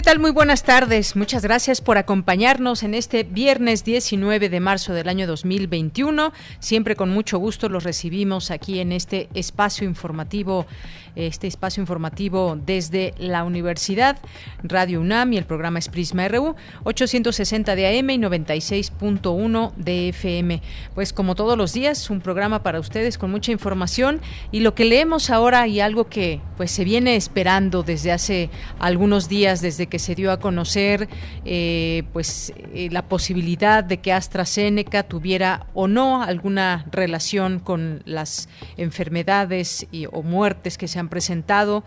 ¿Qué tal? Muy buenas tardes. Muchas gracias por acompañarnos en este viernes 19 de marzo del año 2021. Siempre con mucho gusto los recibimos aquí en este espacio informativo este espacio informativo desde la Universidad, Radio UNAM y el programa es Prisma RU, 860 de AM y 96.1 de FM. Pues como todos los días, un programa para ustedes con mucha información y lo que leemos ahora y algo que pues se viene esperando desde hace algunos días, desde que se dio a conocer eh, pues eh, la posibilidad de que AstraZeneca tuviera o no alguna relación con las enfermedades y, o muertes que se han presentado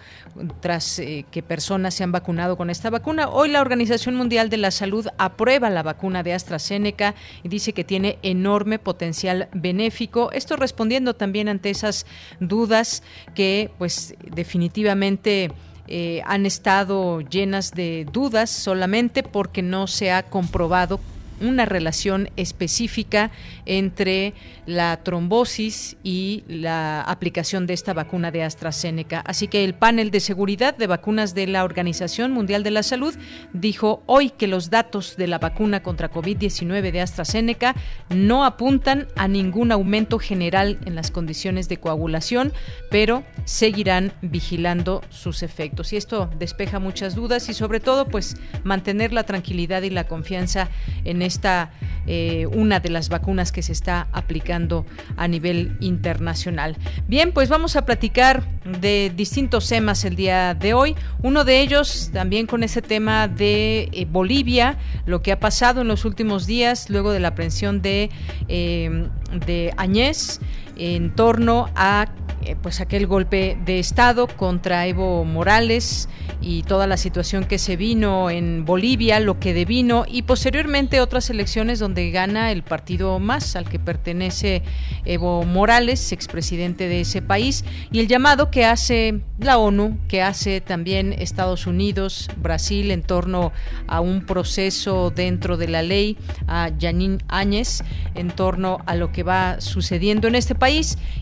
tras eh, que personas se han vacunado con esta vacuna. Hoy la Organización Mundial de la Salud aprueba la vacuna de AstraZeneca y dice que tiene enorme potencial benéfico. Esto respondiendo también ante esas dudas que pues definitivamente eh, han estado llenas de dudas solamente porque no se ha comprobado una relación específica entre la trombosis y la aplicación de esta vacuna de AstraZeneca. Así que el panel de seguridad de vacunas de la Organización Mundial de la Salud dijo hoy que los datos de la vacuna contra COVID-19 de AstraZeneca no apuntan a ningún aumento general en las condiciones de coagulación, pero seguirán vigilando sus efectos. Y esto despeja muchas dudas y sobre todo pues mantener la tranquilidad y la confianza en esta eh, una de las vacunas que se está aplicando a nivel internacional. Bien, pues vamos a platicar de distintos temas el día de hoy. Uno de ellos también con ese tema de eh, Bolivia, lo que ha pasado en los últimos días luego de la aprehensión de, eh, de Añez en torno a eh, pues aquel golpe de estado contra Evo Morales y toda la situación que se vino en Bolivia, lo que devino y posteriormente otras elecciones donde gana el partido más al que pertenece Evo Morales, expresidente de ese país, y el llamado que hace la ONU, que hace también Estados Unidos, Brasil en torno a un proceso dentro de la ley a Janine Áñez en torno a lo que va sucediendo en este país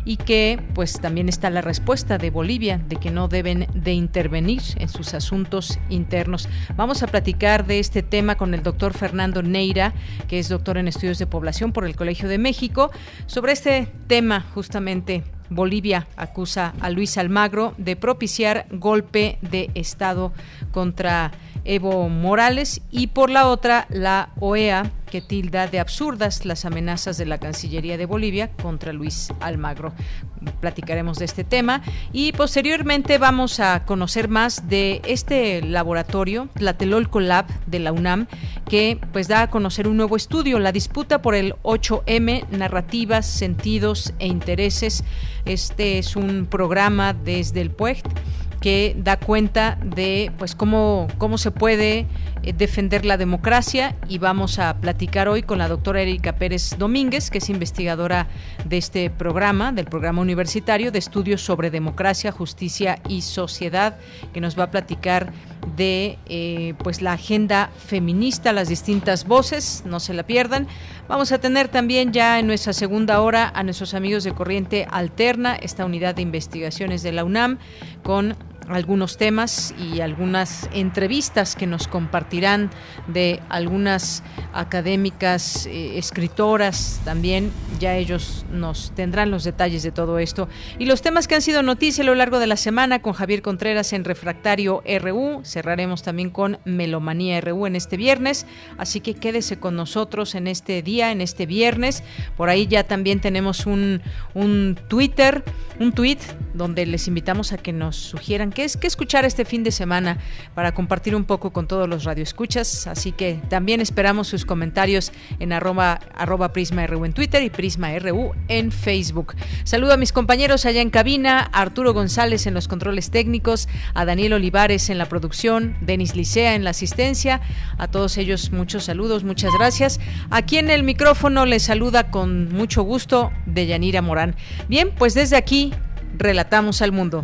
y que pues también está la respuesta de Bolivia de que no deben de intervenir en sus asuntos internos. Vamos a platicar de este tema con el doctor Fernando Neira, que es doctor en estudios de población por el Colegio de México, sobre este tema justamente Bolivia acusa a Luis Almagro de propiciar golpe de Estado contra Evo Morales y por la otra la OEA que tilda de absurdas las amenazas de la Cancillería de Bolivia contra Luis Almagro. Platicaremos de este tema y posteriormente vamos a conocer más de este laboratorio, Tlatelolco Lab de la UNAM, que pues da a conocer un nuevo estudio, la disputa por el 8M, narrativas, sentidos e intereses. Este es un programa desde el PUECT que da cuenta de pues cómo, cómo se puede eh, defender la democracia y vamos a platicar hoy con la doctora Erika Pérez Domínguez, que es investigadora de este programa, del programa universitario de estudios sobre democracia, justicia y sociedad, que nos va a platicar de eh, pues la agenda feminista, las distintas voces, no se la pierdan. Vamos a tener también ya en nuestra segunda hora a nuestros amigos de Corriente Alterna, esta unidad de investigaciones de la UNAM, con algunos temas y algunas entrevistas que nos compartirán de algunas académicas, eh, escritoras también. Ya ellos nos tendrán los detalles de todo esto. Y los temas que han sido noticia a lo largo de la semana con Javier Contreras en Refractario RU. Cerraremos también con Melomanía RU en este viernes. Así que quédese con nosotros en este día, en este viernes. Por ahí ya también tenemos un, un Twitter, un tweet donde les invitamos a que nos sugieran qué es qué escuchar este fin de semana para compartir un poco con todos los radioescuchas. Así que también esperamos sus comentarios en arroba, arroba Prisma RU en Twitter y Prisma RU en Facebook. Saludo a mis compañeros allá en cabina, Arturo González en los controles técnicos, a Daniel Olivares en la producción, Denis Licea en la asistencia. A todos ellos muchos saludos, muchas gracias. Aquí en el micrófono les saluda con mucho gusto Deyanira Morán. Bien, pues desde aquí relatamos al mundo.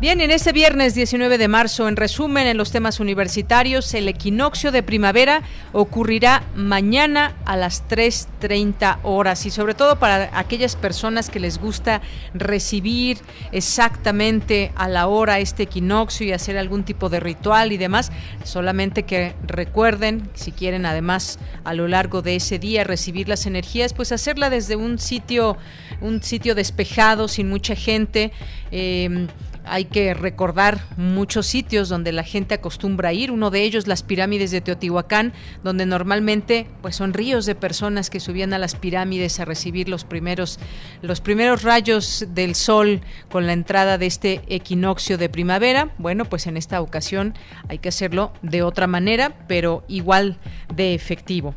Bien, en este viernes 19 de marzo, en resumen, en los temas universitarios, el equinoccio de primavera ocurrirá mañana a las 3.30 horas y sobre todo para aquellas personas que les gusta recibir exactamente a la hora este equinoccio y hacer algún tipo de ritual y demás, solamente que recuerden, si quieren además a lo largo de ese día recibir las energías, pues hacerla desde un sitio, un sitio despejado, sin mucha gente. Eh, hay que recordar muchos sitios donde la gente acostumbra ir, uno de ellos las pirámides de Teotihuacán, donde normalmente pues son ríos de personas que subían a las pirámides a recibir los primeros los primeros rayos del sol con la entrada de este equinoccio de primavera. Bueno, pues en esta ocasión hay que hacerlo de otra manera, pero igual de efectivo.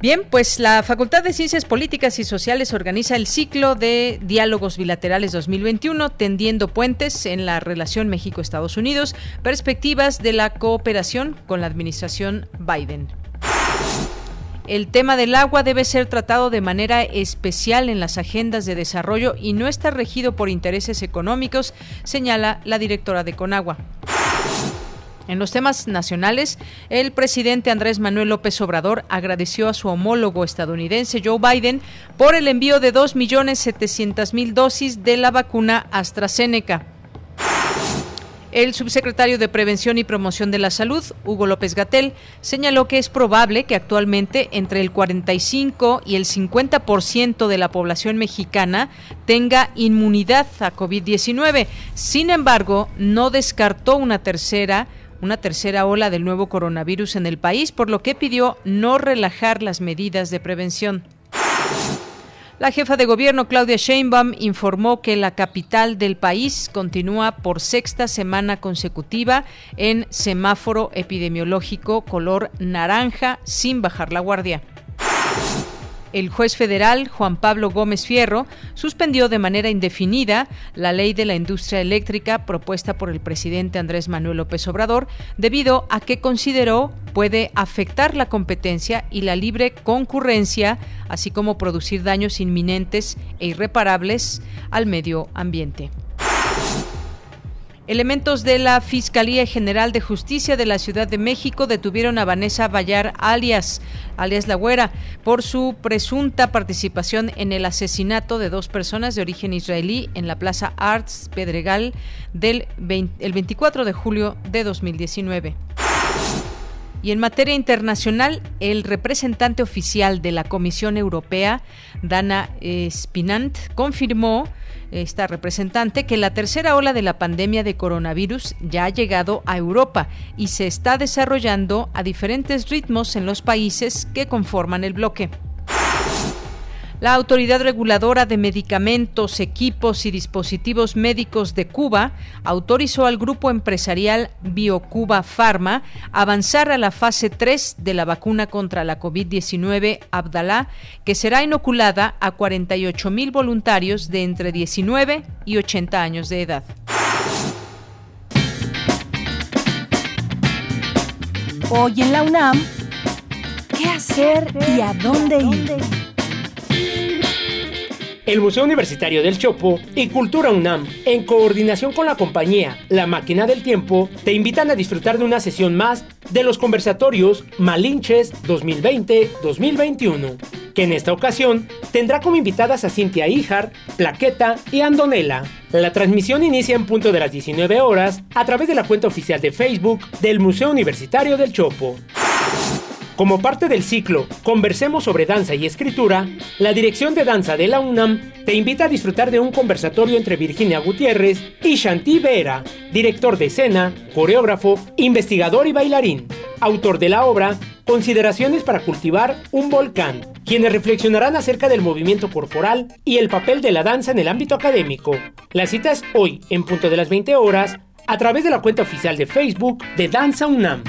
Bien, pues la Facultad de Ciencias Políticas y Sociales organiza el ciclo de diálogos bilaterales 2021, tendiendo puentes en la relación México-Estados Unidos, perspectivas de la cooperación con la administración Biden. El tema del agua debe ser tratado de manera especial en las agendas de desarrollo y no está regido por intereses económicos, señala la directora de Conagua. En los temas nacionales, el presidente Andrés Manuel López Obrador agradeció a su homólogo estadounidense Joe Biden por el envío de 2.700.000 dosis de la vacuna AstraZeneca. El subsecretario de Prevención y Promoción de la Salud, Hugo López Gatel, señaló que es probable que actualmente entre el 45 y el 50% de la población mexicana tenga inmunidad a COVID-19. Sin embargo, no descartó una tercera una tercera ola del nuevo coronavirus en el país, por lo que pidió no relajar las medidas de prevención. La jefa de gobierno Claudia Sheinbaum informó que la capital del país continúa por sexta semana consecutiva en semáforo epidemiológico color naranja sin bajar la guardia. El juez federal Juan Pablo Gómez Fierro suspendió de manera indefinida la ley de la industria eléctrica propuesta por el presidente Andrés Manuel López Obrador debido a que consideró puede afectar la competencia y la libre concurrencia, así como producir daños inminentes e irreparables al medio ambiente. Elementos de la Fiscalía General de Justicia de la Ciudad de México detuvieron a Vanessa Bayar alias, alias La Güera, por su presunta participación en el asesinato de dos personas de origen israelí en la Plaza Arts Pedregal del el 24 de julio de 2019. Y en materia internacional, el representante oficial de la Comisión Europea, Dana Spinant, confirmó esta representante que la tercera ola de la pandemia de coronavirus ya ha llegado a Europa y se está desarrollando a diferentes ritmos en los países que conforman el bloque. La Autoridad Reguladora de Medicamentos, Equipos y Dispositivos Médicos de Cuba autorizó al grupo empresarial BioCuba Pharma avanzar a la fase 3 de la vacuna contra la COVID-19 Abdalá, que será inoculada a 48 mil voluntarios de entre 19 y 80 años de edad. Hoy en la UNAM, ¿qué hacer y a dónde ir? El Museo Universitario del Chopo y Cultura UNAM, en coordinación con la compañía La Máquina del Tiempo, te invitan a disfrutar de una sesión más de los conversatorios Malinches 2020-2021, que en esta ocasión tendrá como invitadas a Cintia Ijar, Plaqueta y Andonela. La transmisión inicia en punto de las 19 horas a través de la cuenta oficial de Facebook del Museo Universitario del Chopo. Como parte del ciclo Conversemos sobre danza y escritura, la Dirección de Danza de la UNAM te invita a disfrutar de un conversatorio entre Virginia Gutiérrez y Shanti Vera, director de escena, coreógrafo, investigador y bailarín, autor de la obra Consideraciones para cultivar un volcán, quienes reflexionarán acerca del movimiento corporal y el papel de la danza en el ámbito académico. La cita es hoy, en punto de las 20 horas, a través de la cuenta oficial de Facebook de Danza UNAM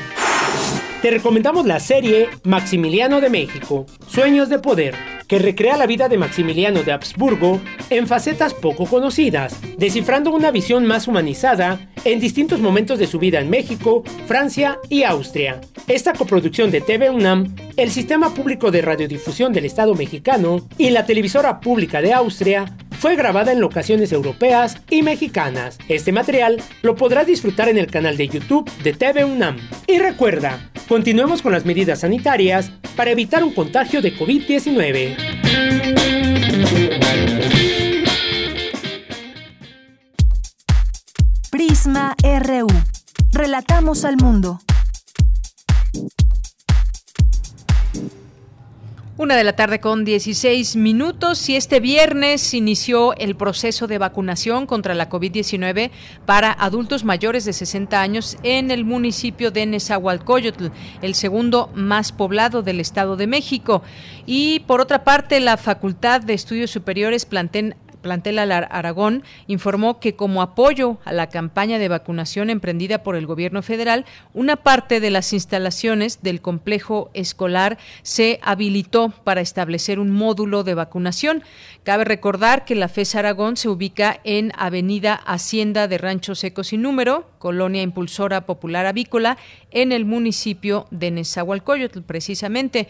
te recomendamos la serie Maximiliano de México, Sueños de Poder, que recrea la vida de Maximiliano de Habsburgo en facetas poco conocidas, descifrando una visión más humanizada en distintos momentos de su vida en México, Francia y Austria. Esta coproducción de TV UNAM, el Sistema Público de Radiodifusión del Estado mexicano y la Televisora Pública de Austria fue grabada en locaciones europeas y mexicanas. Este material lo podrás disfrutar en el canal de YouTube de TV UNAM. Y recuerda, continuemos con las medidas sanitarias para evitar un contagio de COVID-19. Prisma RU. Relatamos al mundo. Una de la tarde con 16 minutos y este viernes inició el proceso de vacunación contra la COVID-19 para adultos mayores de 60 años en el municipio de Nezahualcóyotl, el segundo más poblado del Estado de México. Y por otra parte, la Facultad de Estudios Superiores plantea Plantel Aragón informó que como apoyo a la campaña de vacunación emprendida por el gobierno federal, una parte de las instalaciones del complejo escolar se habilitó para establecer un módulo de vacunación. Cabe recordar que la FES Aragón se ubica en Avenida Hacienda de Rancho Seco sin número, colonia impulsora popular avícola, en el municipio de Nezahualcóyotl, precisamente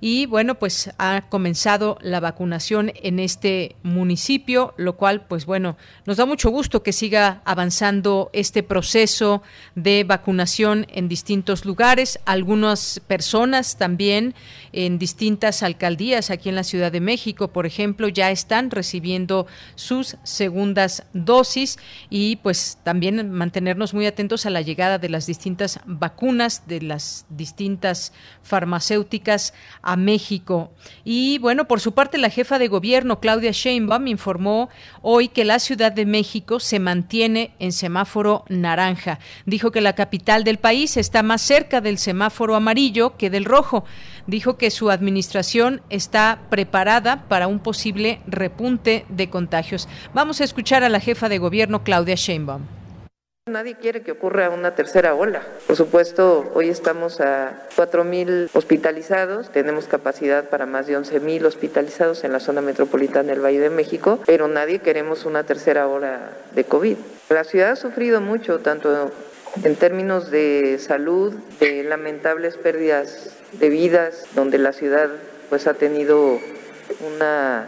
y bueno, pues ha comenzado la vacunación en este municipio, lo cual pues bueno, nos da mucho gusto que siga avanzando este proceso de vacunación en distintos lugares, algunas personas también en distintas alcaldías aquí en la Ciudad de México, por ejemplo, ya están recibiendo sus segundas dosis y pues también mantenernos muy atentos a la llegada de las distintas vacunas de las distintas farmacéuticas México. Y bueno, por su parte, la jefa de gobierno, Claudia Sheinbaum, informó hoy que la Ciudad de México se mantiene en semáforo naranja. Dijo que la capital del país está más cerca del semáforo amarillo que del rojo. Dijo que su administración está preparada para un posible repunte de contagios. Vamos a escuchar a la jefa de gobierno, Claudia Sheinbaum. Nadie quiere que ocurra una tercera ola. Por supuesto, hoy estamos a 4.000 hospitalizados, tenemos capacidad para más de 11.000 hospitalizados en la zona metropolitana del Valle de México, pero nadie queremos una tercera ola de COVID. La ciudad ha sufrido mucho, tanto en términos de salud, de lamentables pérdidas de vidas, donde la ciudad pues ha tenido una,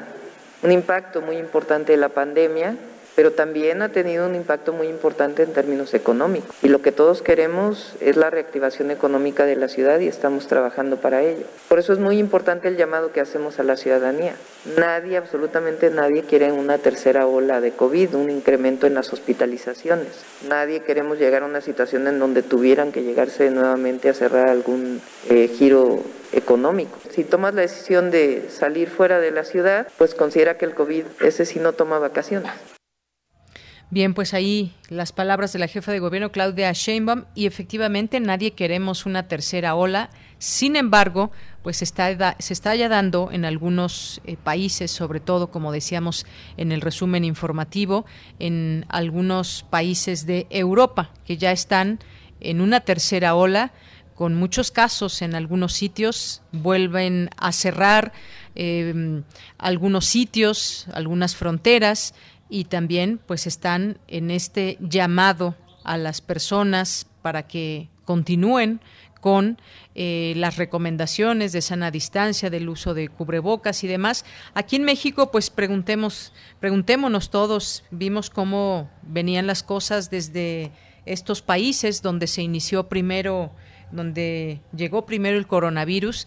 un impacto muy importante de la pandemia pero también ha tenido un impacto muy importante en términos económicos. Y lo que todos queremos es la reactivación económica de la ciudad y estamos trabajando para ello. Por eso es muy importante el llamado que hacemos a la ciudadanía. Nadie, absolutamente nadie quiere una tercera ola de COVID, un incremento en las hospitalizaciones. Nadie queremos llegar a una situación en donde tuvieran que llegarse nuevamente a cerrar algún eh, giro económico. Si tomas la decisión de salir fuera de la ciudad, pues considera que el COVID, ese sí no toma vacaciones. Bien, pues ahí las palabras de la jefa de gobierno Claudia Sheinbaum y efectivamente nadie queremos una tercera ola. Sin embargo, pues está, se está ya dando en algunos eh, países, sobre todo, como decíamos en el resumen informativo, en algunos países de Europa que ya están en una tercera ola con muchos casos en algunos sitios, vuelven a cerrar eh, algunos sitios, algunas fronteras y también pues están en este llamado a las personas para que continúen con eh, las recomendaciones de sana distancia, del uso de cubrebocas y demás. Aquí en México, pues preguntemos, preguntémonos todos, vimos cómo venían las cosas desde estos países donde se inició primero, donde llegó primero el coronavirus,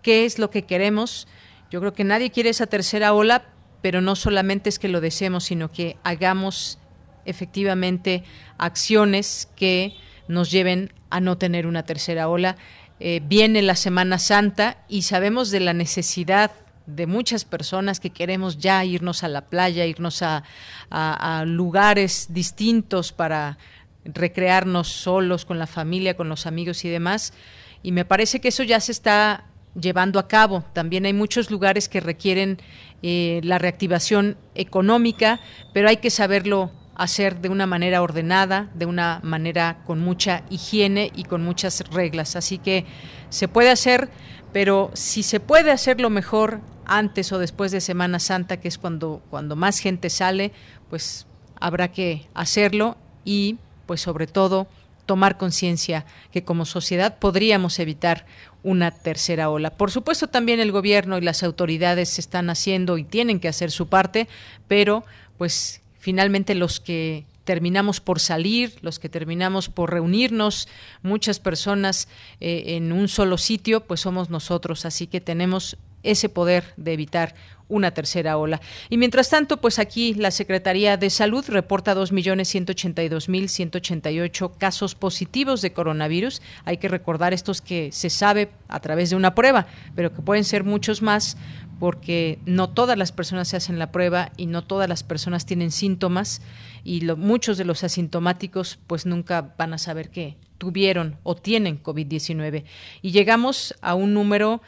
qué es lo que queremos. Yo creo que nadie quiere esa tercera ola, pero no solamente es que lo deseemos, sino que hagamos efectivamente acciones que nos lleven a no tener una tercera ola. eh, viene la Semana Santa y sabemos de la necesidad de muchas personas que queremos ya irnos a la playa, irnos a, a, lugares distintos para recrearnos solos, con la familia, con los amigos y demás. Y me parece que eso ya se está llevando a cabo. También hay muchos lugares que requieren eh, la reactivación económica, pero hay que saberlo hacer de una manera ordenada, de una manera con mucha higiene y con muchas reglas. Así que se puede hacer, pero si se puede hacerlo mejor antes o después de Semana Santa, que es cuando, cuando más gente sale, pues habrá que hacerlo y pues sobre todo tomar conciencia que como sociedad podríamos evitar una tercera ola. Por supuesto también el gobierno y las autoridades están haciendo y tienen que hacer su parte, pero pues finalmente los que terminamos por salir, los que terminamos por reunirnos, muchas personas eh, en un solo sitio, pues somos nosotros, así que tenemos ese poder de evitar una tercera ola. Y mientras tanto, pues aquí la Secretaría de Salud reporta 2.182.188 casos positivos de coronavirus. Hay que recordar estos que se sabe a través de una prueba, pero que pueden ser muchos más porque no todas las personas se hacen la prueba y no todas las personas tienen síntomas y muchos de los asintomáticos pues nunca van a saber que tuvieron o tienen COVID-19. Y llegamos a un número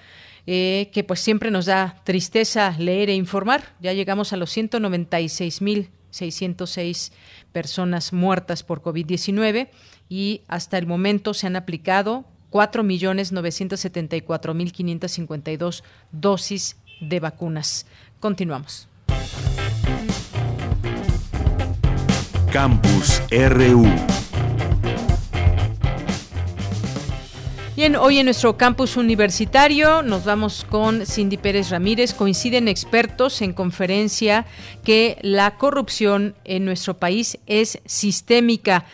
eh, que pues siempre nos da tristeza leer e informar. Ya llegamos a los 196.606 personas muertas por COVID-19 y hasta el momento se han aplicado 4.974.552 dosis de vacunas. Continuamos. Campus RU. Bien, hoy en nuestro campus universitario nos vamos con Cindy Pérez Ramírez. Coinciden expertos en conferencia que la corrupción en nuestro país es sistémica.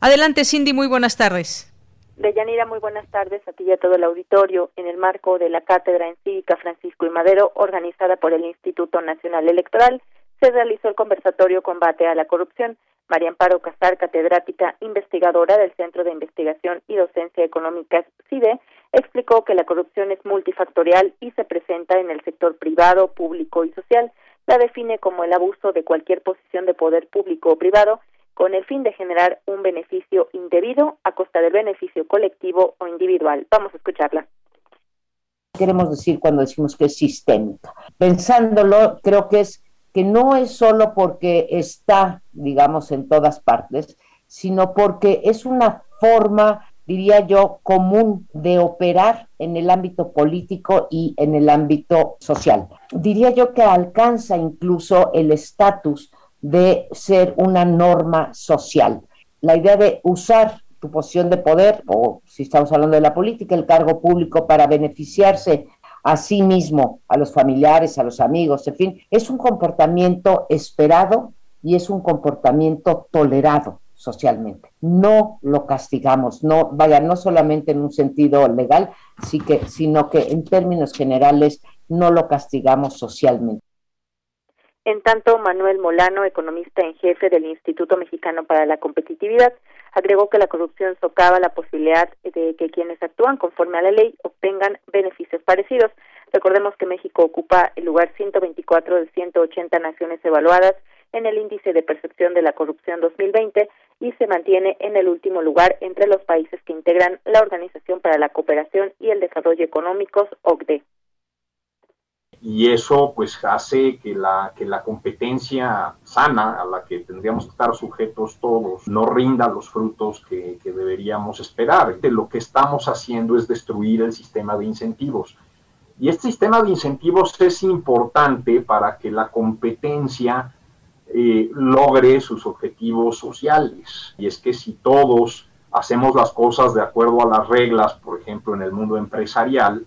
Adelante, Cindy, muy buenas tardes. Deyanira, muy buenas tardes a ti y a todo el auditorio. En el marco de la Cátedra en Cívica Francisco y Madero, organizada por el Instituto Nacional Electoral, se realizó el conversatorio Combate a la Corrupción. María Amparo Casar, catedrática investigadora del Centro de Investigación y Docencia Económicas CIDE, explicó que la corrupción es multifactorial y se presenta en el sector privado, público y social. La define como el abuso de cualquier posición de poder público o privado con el fin de generar un beneficio indebido a costa del beneficio colectivo o individual. Vamos a escucharla queremos decir cuando decimos que es sistémica. Pensándolo, creo que es que no es solo porque está, digamos, en todas partes, sino porque es una forma, diría yo, común de operar en el ámbito político y en el ámbito social. Diría yo que alcanza incluso el estatus de ser una norma social. La idea de usar tu posición de poder, o si estamos hablando de la política, el cargo público para beneficiarse a sí mismo, a los familiares, a los amigos, en fin, es un comportamiento esperado y es un comportamiento tolerado socialmente. No lo castigamos, no, vaya, no solamente en un sentido legal, sí que, sino que en términos generales no lo castigamos socialmente. En tanto, Manuel Molano, economista en jefe del Instituto Mexicano para la Competitividad, agregó que la corrupción socava la posibilidad de que quienes actúan conforme a la ley obtengan beneficios parecidos. Recordemos que México ocupa el lugar 124 de 180 naciones evaluadas en el índice de percepción de la corrupción 2020 y se mantiene en el último lugar entre los países que integran la Organización para la Cooperación y el Desarrollo Económicos, OCDE y eso pues hace que la, que la competencia sana a la que tendríamos que estar sujetos todos no rinda los frutos que, que deberíamos esperar. Lo que estamos haciendo es destruir el sistema de incentivos. Y este sistema de incentivos es importante para que la competencia eh, logre sus objetivos sociales. Y es que si todos hacemos las cosas de acuerdo a las reglas, por ejemplo, en el mundo empresarial,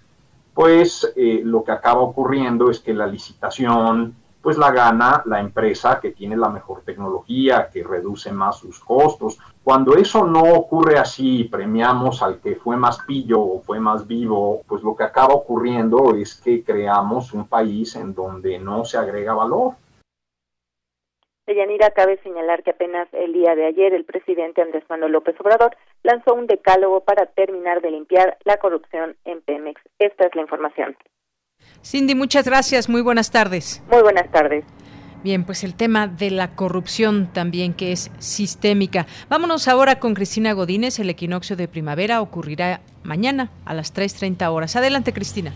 pues eh, lo que acaba ocurriendo es que la licitación pues la gana la empresa que tiene la mejor tecnología, que reduce más sus costos. Cuando eso no ocurre así, premiamos al que fue más pillo o fue más vivo, pues lo que acaba ocurriendo es que creamos un país en donde no se agrega valor. Deyanira, cabe señalar que apenas el día de ayer el presidente Andrés Manuel López Obrador lanzó un decálogo para terminar de limpiar la corrupción en Pemex. Esta es la información. Cindy, muchas gracias. Muy buenas tardes. Muy buenas tardes. Bien, pues el tema de la corrupción también que es sistémica. Vámonos ahora con Cristina Godínez. El equinoccio de primavera ocurrirá mañana a las 3.30 horas. Adelante, Cristina.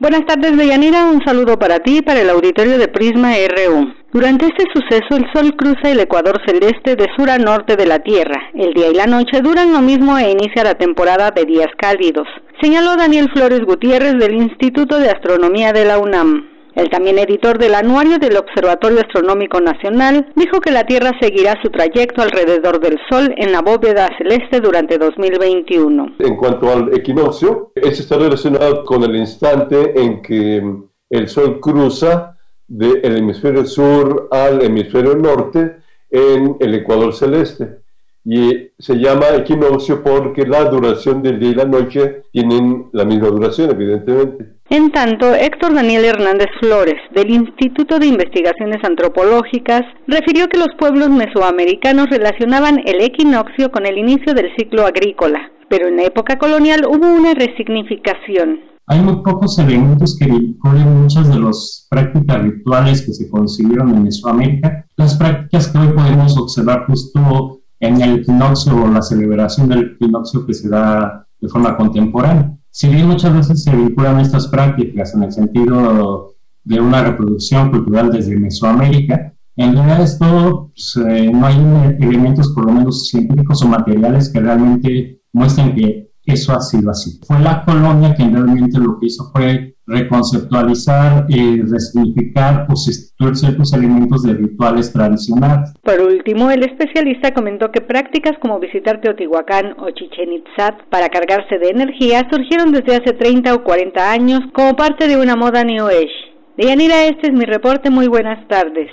Buenas tardes, Deyanira. Un saludo para ti y para el auditorio de Prisma RU. Durante este suceso, el Sol cruza el ecuador celeste de sur a norte de la Tierra. El día y la noche duran lo mismo e inicia la temporada de días cálidos. Señaló Daniel Flores Gutiérrez del Instituto de Astronomía de la UNAM. El también editor del anuario del Observatorio Astronómico Nacional dijo que la Tierra seguirá su trayecto alrededor del Sol en la bóveda celeste durante 2021. En cuanto al equinoccio, este está relacionado con el instante en que el Sol cruza del hemisferio sur al hemisferio norte en el ecuador celeste. Y se llama equinoccio porque la duración del día y la noche tienen la misma duración, evidentemente. En tanto, Héctor Daniel Hernández Flores, del Instituto de Investigaciones Antropológicas, refirió que los pueblos mesoamericanos relacionaban el equinoccio con el inicio del ciclo agrícola, pero en la época colonial hubo una resignificación. Hay muy pocos elementos que vinculen muchas de las prácticas rituales que se consiguieron en Mesoamérica, las prácticas que hoy podemos observar justo en el equinoccio o la celebración del equinoccio que se da de forma contemporánea. Si bien muchas veces se vinculan estas prácticas en el sentido de una reproducción cultural desde Mesoamérica, en realidad esto pues, eh, no hay elementos por lo menos científicos o materiales que realmente muestren que eso ha sido así. Fue la colonia que realmente lo que hizo fue reconceptualizar, y resignificar o sustituir ciertos elementos de rituales tradicionales. Por último, el especialista comentó que prácticas como visitar Teotihuacán o Chichen Itzá para cargarse de energía surgieron desde hace 30 o 40 años como parte de una moda New Age. Deyanira, este es mi reporte. Muy buenas tardes.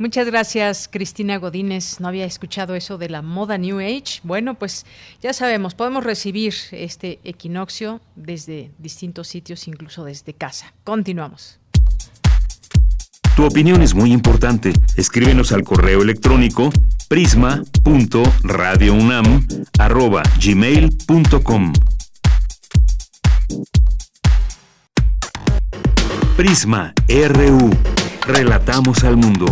Muchas gracias, Cristina Godínez. No había escuchado eso de la moda New Age. Bueno, pues ya sabemos, podemos recibir este equinoccio desde distintos sitios, incluso desde casa. Continuamos. Tu opinión es muy importante. Escríbenos al correo electrónico prisma.radiounam@gmail.com. Prisma RU. Relatamos al mundo.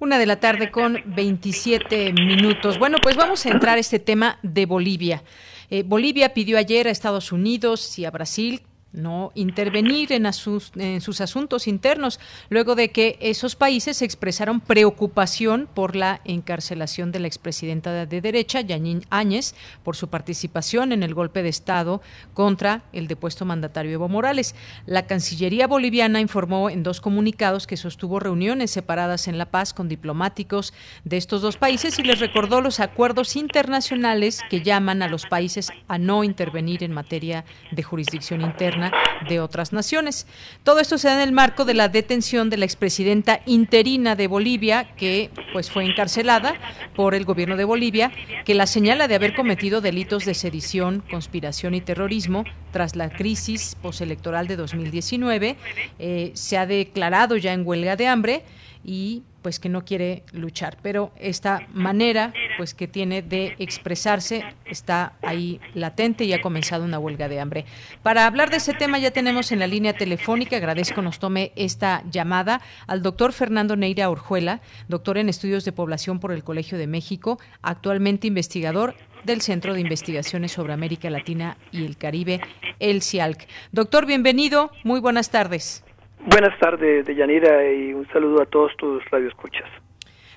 Una de la tarde con 27 minutos. Bueno, pues vamos a entrar a este tema de Bolivia. Eh, Bolivia pidió ayer a Estados Unidos y a Brasil no intervenir en, sus asuntos internos, luego de que esos países expresaron preocupación por la encarcelación de la expresidenta de derecha, Yanín Áñez, por su participación en el golpe de Estado contra el depuesto mandatario Evo Morales. La Cancillería boliviana informó en dos comunicados que sostuvo reuniones separadas en La Paz con diplomáticos de estos dos países y les recordó los acuerdos internacionales que llaman a los países a no intervenir en materia de jurisdicción interna de otras naciones. Todo esto se da en el marco de la detención de la expresidenta interina de Bolivia, que pues fue encarcelada por el gobierno de Bolivia, que la señala de haber cometido delitos de sedición, conspiración y terrorismo tras la crisis postelectoral de 2019. Eh, se ha declarado ya en huelga de hambre y pues que no quiere luchar, pero esta manera pues que tiene de expresarse está ahí latente y ha comenzado una huelga de hambre. Para hablar de ese tema ya tenemos en la línea telefónica, agradezco nos tome esta llamada al doctor Fernando Neira Orjuela, doctor en estudios de población por el Colegio de México, actualmente investigador del Centro de Investigaciones sobre América Latina y el Caribe, el CIALC. Doctor, bienvenido, muy buenas tardes. Buenas tardes, Deyanira, y un saludo a todos tus radioescuchas.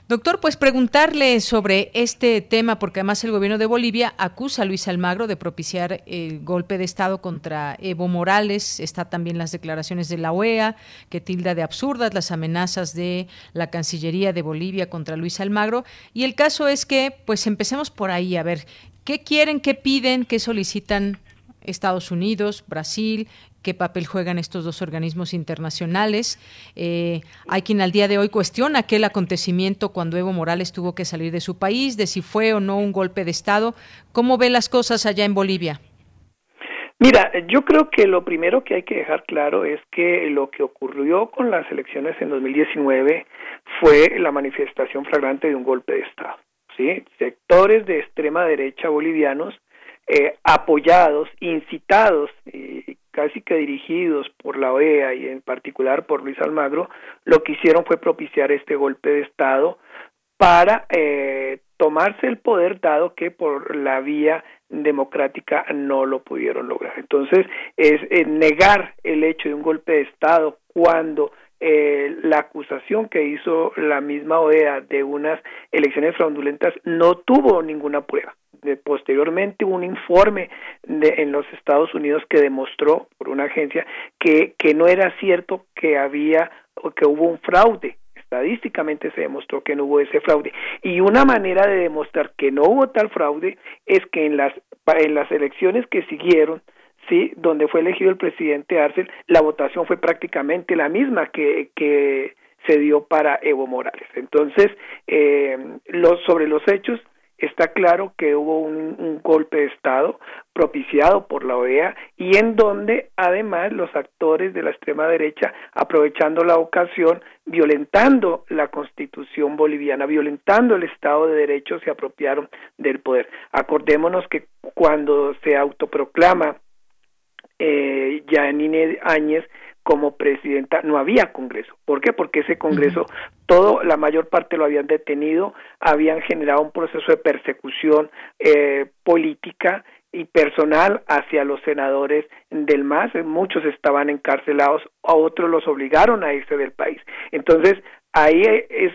Doctor, pues preguntarle sobre este tema, porque además el gobierno de Bolivia acusa a Luis Almagro de propiciar el golpe de Estado contra Evo Morales. Está también las declaraciones de la OEA, que tilda de absurdas las amenazas de la Cancillería de Bolivia contra Luis Almagro. Y el caso es que, pues empecemos por ahí, a ver, ¿qué quieren, qué piden, qué solicitan Estados Unidos, Brasil, qué papel juegan estos dos organismos internacionales. Eh, hay quien al día de hoy cuestiona aquel acontecimiento cuando Evo Morales tuvo que salir de su país, de si fue o no un golpe de Estado. ¿Cómo ve las cosas allá en Bolivia? Mira, yo creo que lo primero que hay que dejar claro es que lo que ocurrió con las elecciones en 2019 fue la manifestación flagrante de un golpe de Estado. ¿sí? Sectores de extrema derecha bolivianos eh, apoyados, incitados y casi que dirigidos por la OEA y en particular por Luis Almagro, lo que hicieron fue propiciar este golpe de Estado para eh, tomarse el poder dado que por la vía democrática no lo pudieron lograr. Entonces, es eh, negar el hecho de un golpe de Estado cuando eh, la acusación que hizo la misma OEA de unas elecciones fraudulentas no tuvo ninguna prueba. De, posteriormente un informe en los Estados Unidos que demostró por una agencia que, que no era cierto que había o que hubo un fraude estadísticamente se demostró que no hubo ese fraude. Y una manera de demostrar que no hubo tal fraude es que en las, en las elecciones que siguieron, sí, donde fue elegido el presidente Arcel, la votación fue prácticamente la misma que, que se dio para Evo Morales. Entonces, eh, los, sobre los hechos, está claro que hubo un, golpe de Estado propiciado por la OEA y en donde además los actores de la extrema derecha, aprovechando la ocasión, violentando la constitución boliviana, violentando el Estado de Derecho, se apropiaron del poder. Acordémonos que cuando se autoproclama eh, Yanine Áñez como presidenta no había Congreso. ¿Por qué? Porque ese Congreso, todo, la mayor parte lo habían detenido, habían generado un proceso de persecución eh, política y personal hacia los senadores del MAS, muchos estaban encarcelados, a otros los obligaron a irse del país. Entonces, ahí es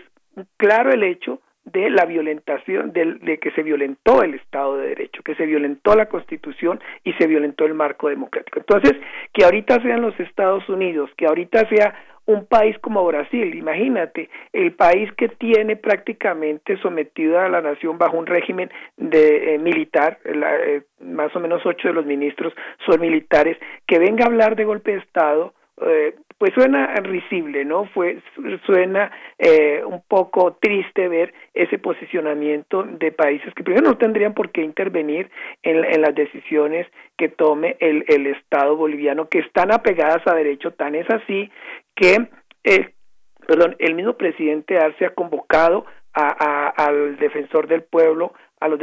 claro el hecho de la violentación, de, que se violentó el Estado de Derecho, que se violentó la Constitución y se violentó el marco democrático. Entonces, que ahorita sean los Estados Unidos, que ahorita sea un país como Brasil, imagínate, el país que tiene prácticamente sometido a la nación bajo un régimen de eh, militar, eh, más o menos ocho de los ministros son militares, que venga a hablar de golpe de Estado, eh, pues suena risible, ¿no? Fue, suena eh, un poco triste ver ese posicionamiento de países que primero no tendrían por qué intervenir en, las decisiones que tome el, el Estado boliviano, que están apegadas a derecho, tan es así que, eh, perdón, el mismo presidente Arce ha convocado a, al defensor del pueblo, a los,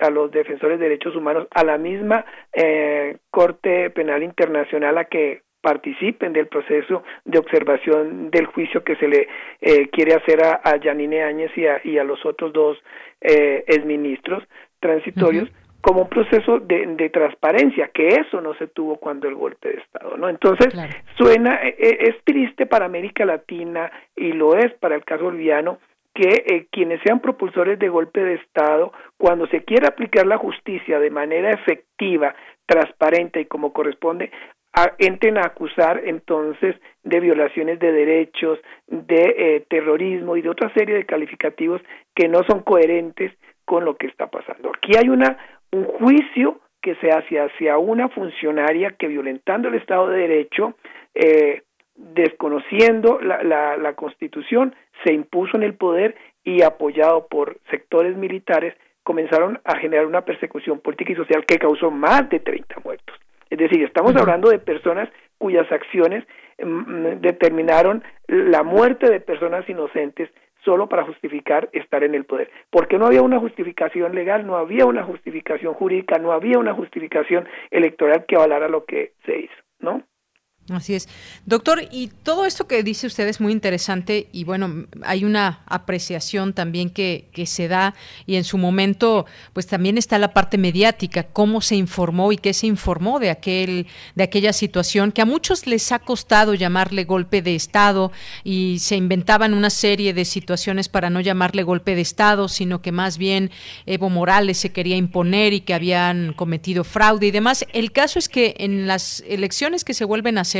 a los defensores de derechos humanos, a la misma eh, Corte Penal Internacional a que participen del proceso de observación del juicio que se le eh, quiere hacer a, a Yanine Áñez y a, y a los otros dos eh, exministros transitorios como un proceso de, de, transparencia, que eso no se tuvo cuando el golpe de Estado, ¿no? Entonces, suena, e, e, es triste para América Latina y lo es para el caso boliviano que eh, quienes sean propulsores de golpe de Estado, cuando se quiera aplicar la justicia de manera efectiva, transparente y como corresponde, entren a acusar entonces de violaciones de derechos, de eh, terrorismo y de otra serie de calificativos que no son coherentes con lo que está pasando. Aquí hay una un juicio que se hace hacia una funcionaria que violentando el Estado de Derecho, eh, desconociendo la, la, la Constitución, se impuso en el poder y apoyado por sectores militares comenzaron a generar una persecución política y social que causó más de 30 muertos. Es decir, estamos hablando de personas cuyas acciones mm, mm, determinaron la muerte de personas inocentes solo para justificar estar en el poder. Porque no había una justificación legal, no había una justificación jurídica, no había una justificación electoral que avalara lo que se hizo, ¿no? Así es. Doctor, y todo esto que dice usted es muy interesante y bueno, hay una apreciación también que, se da y en su momento pues también está la parte mediática, cómo se informó y qué se informó de, aquel, de aquella situación que a muchos les ha costado llamarle golpe de Estado y se inventaban una serie de situaciones para no llamarle golpe de Estado, sino que más bien Evo Morales se quería imponer y que habían cometido fraude y demás. El caso es que en las elecciones que se vuelven a hacer,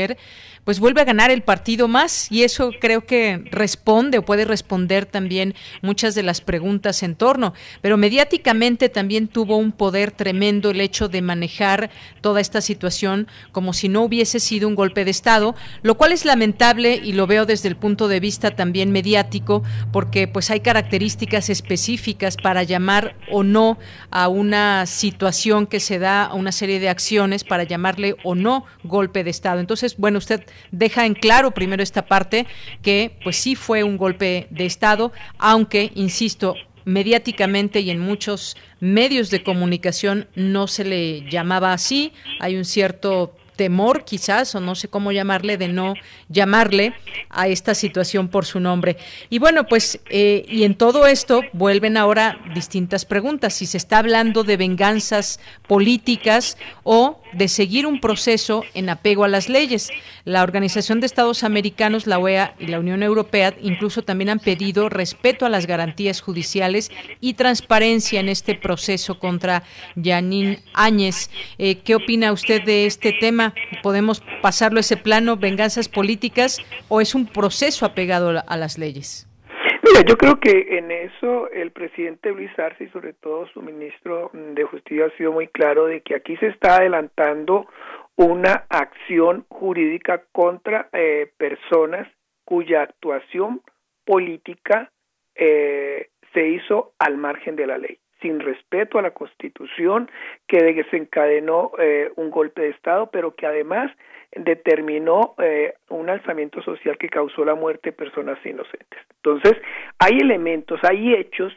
pues vuelve a ganar el partido más y eso creo que responde o puede responder también muchas de las preguntas en torno. Pero mediáticamente también tuvo un poder tremendo el hecho de manejar toda esta situación como si no hubiese sido un golpe de Estado, lo cual es lamentable y lo veo desde el punto de vista también mediático porque pues hay características específicas para llamar o no a una situación que se da a una serie de acciones para llamarle o no golpe de Estado. Entonces, bueno, usted deja en claro primero esta parte que pues sí fue un golpe de Estado, aunque, insisto, mediáticamente y en muchos medios de comunicación no se le llamaba así, hay un cierto temor quizás, o no sé cómo llamarle, de no llamarle a esta situación por su nombre. Y bueno, pues, eh, y en todo esto vuelven ahora distintas preguntas, si se está hablando de venganzas políticas o de seguir un proceso en apego a las leyes. La Organización de Estados Americanos, la OEA y la Unión Europea incluso también han pedido respeto a las garantías judiciales y transparencia en este proceso contra Janine Áñez. Eh, ¿Qué opina usted de este tema? ¿Podemos pasarlo a ese plano, venganzas políticas, o es un proceso apegado a las leyes? Mira, yo creo que en eso el presidente Luis Arce y sobre todo su ministro de Justicia ha sido muy claro de que aquí se está adelantando una acción jurídica contra eh, personas cuya actuación política eh, se hizo al margen de la ley sin respeto a la Constitución, que desencadenó eh, un golpe de Estado, pero que además determinó eh, un alzamiento social que causó la muerte de personas inocentes. Entonces, hay elementos, hay hechos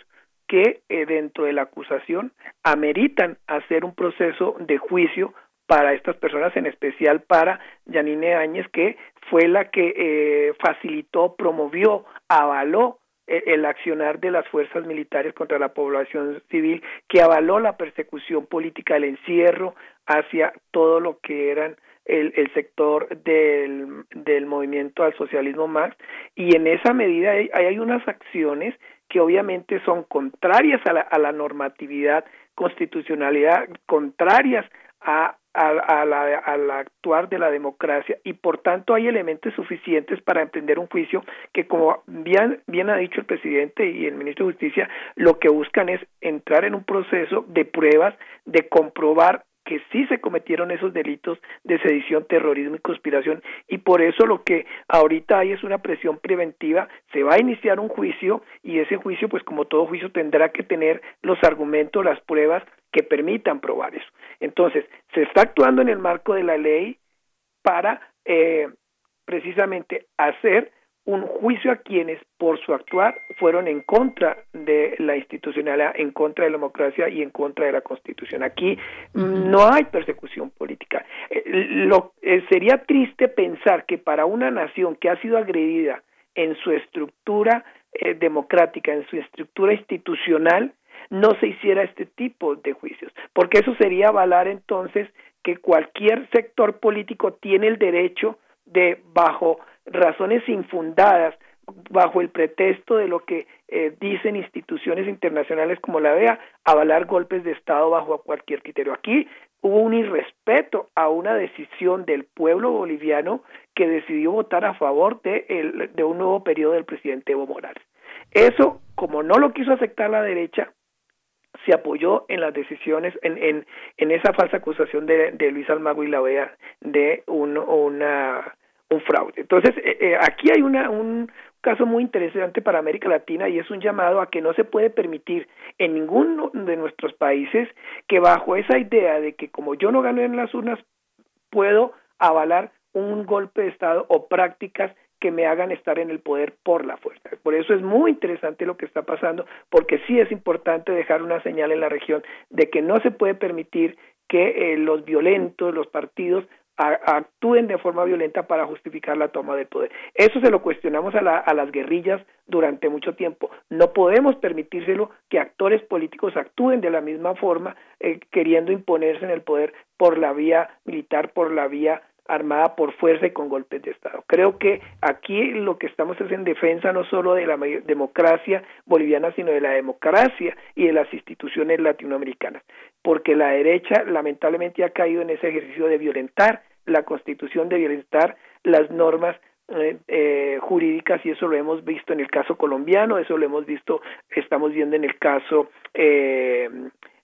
que eh, dentro de la acusación ameritan hacer un proceso de juicio para estas personas, en especial para Yanine Áñez, que fue la que eh, facilitó, promovió, avaló el accionar de las fuerzas militares contra la población civil, que avaló la persecución política, el encierro hacia todo lo que eran el, el sector del, del movimiento al socialismo más. Y en esa medida hay, hay unas acciones que obviamente son contrarias a la, a la normatividad constitucionalidad contrarias a, a, a, la, al actuar de la democracia y por tanto hay elementos suficientes para emprender un juicio que como bien, bien ha dicho el presidente y el ministro de Justicia, lo que buscan es entrar en un proceso de pruebas, de comprobar que sí se cometieron esos delitos de sedición, terrorismo y conspiración. Y por eso lo que ahorita hay es una presión preventiva, se va a iniciar un juicio y ese juicio pues como todo juicio tendrá que tener los argumentos, las pruebas que permitan probar eso. Entonces, se está actuando en el marco de la ley para eh, precisamente hacer un juicio a quienes por su actuar fueron en contra de la institucionalidad, en contra de la democracia y en contra de la constitución. Aquí no hay persecución política. Eh, lo, eh, sería triste pensar que para una nación que ha sido agredida en su estructura eh, democrática, en su estructura institucional, no se hiciera este tipo de juicios, porque eso sería avalar entonces que cualquier sector político tiene el derecho de, bajo razones infundadas bajo el pretexto de lo que eh, dicen instituciones internacionales como la DEA, avalar golpes de Estado bajo cualquier criterio. Aquí hubo un irrespeto a una decisión del pueblo boliviano que decidió votar a favor de, el, de un nuevo periodo del presidente Evo Morales. Eso, como no lo quiso aceptar la derecha, se apoyó en las decisiones, en, en, en esa falsa acusación de, de Luis Almagro y la OEA de un, una un fraude. Entonces, eh, eh, aquí hay una, un caso muy interesante para América Latina y es un llamado a que no se puede permitir en ninguno de nuestros países que bajo esa idea de que como yo no gano en las urnas, puedo avalar un golpe de Estado o prácticas que me hagan estar en el poder por la fuerza. Por eso es muy interesante lo que está pasando, porque sí es importante dejar una señal en la región de que no se puede permitir que eh, los violentos, los partidos, actúen de forma violenta para justificar la toma del poder. Eso se lo cuestionamos a, la, a las guerrillas durante mucho tiempo. No podemos permitírselo que actores políticos actúen de la misma forma, eh, queriendo imponerse en el poder por la vía militar, por la vía armada por fuerza y con golpes de Estado. Creo que aquí lo que estamos es en defensa no solo de la democracia boliviana, sino de la democracia y de las instituciones latinoamericanas, porque la derecha lamentablemente ha caído en ese ejercicio de violentar la Constitución, de violentar las normas eh, eh, jurídicas y eso lo hemos visto en el caso colombiano, eso lo hemos visto, estamos viendo en el caso eh,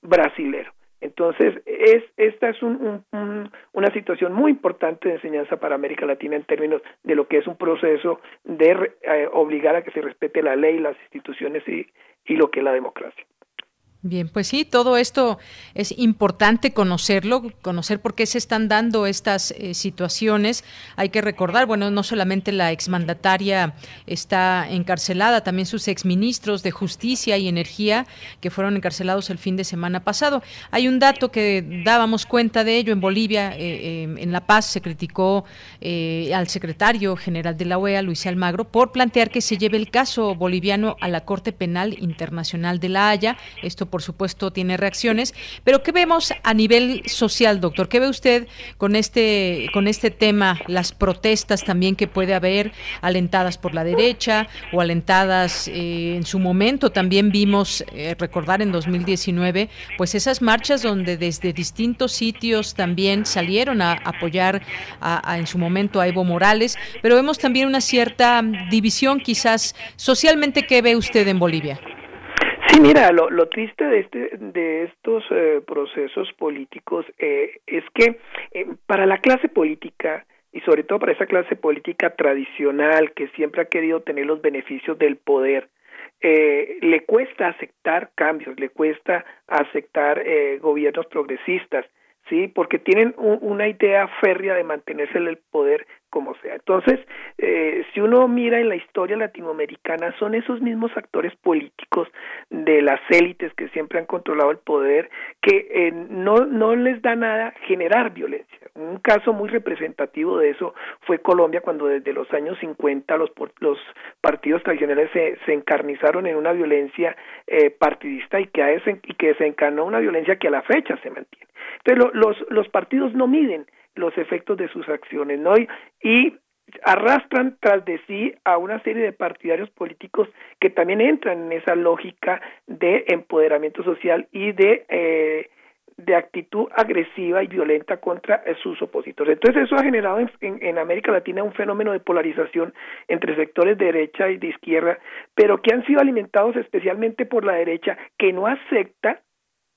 brasilero. Entonces, es, esta es un, una situación muy importante de enseñanza para América Latina en términos de lo que es un proceso de eh, obligar a que se respete la ley, las instituciones y, y lo que es la democracia. Bien, pues sí, todo esto es importante conocerlo, conocer por qué se están dando estas eh, situaciones. Hay que recordar, bueno, no solamente la exmandataria está encarcelada, también sus exministros de Justicia y Energía que fueron encarcelados el fin de semana pasado. Hay un dato que dábamos cuenta de ello en Bolivia, eh, eh, en La Paz se criticó al secretario general de la OEA, Luis Almagro, por plantear que se lleve el caso boliviano a la Corte Penal Internacional de la Haya. Esto por supuesto, tiene reacciones. Pero, ¿qué vemos a nivel social, doctor? ¿Qué ve usted con este, con este tema, las protestas también que puede haber, alentadas por la derecha o alentadas eh, en su momento? También vimos, eh, recordar en 2019, pues esas marchas donde desde distintos sitios también salieron a apoyar en su momento a Evo Morales, pero vemos también una cierta división quizás socialmente. ¿Qué ve usted en Bolivia? Mira, lo, lo triste de, este, de estos eh, procesos políticos eh, es que eh, para la clase política y sobre todo para esa clase política tradicional que siempre ha querido tener los beneficios del poder, le cuesta aceptar cambios, le cuesta aceptar gobiernos progresistas, sí, porque tienen una idea férrea de mantenerse en el poder como sea. Entonces, eh, si uno mira en la historia latinoamericana, son esos mismos actores políticos de las élites que siempre han controlado el poder que eh, no, no les da nada generar violencia. Un caso muy representativo de eso fue Colombia cuando desde los años 50 los, los partidos tradicionales se, se encarnizaron en una violencia eh, partidista y que, que desencadenó una violencia que a la fecha se mantiene. Entonces, los, los partidos no miden los efectos de sus acciones, ¿no? Y, arrastran tras de sí a una serie de partidarios políticos que también entran en esa lógica de empoderamiento social y de eh, de actitud agresiva y violenta contra sus opositores. Entonces eso ha generado en, en, América Latina un fenómeno de polarización entre sectores de derecha y de izquierda, pero que han sido alimentados especialmente por la derecha, que no acepta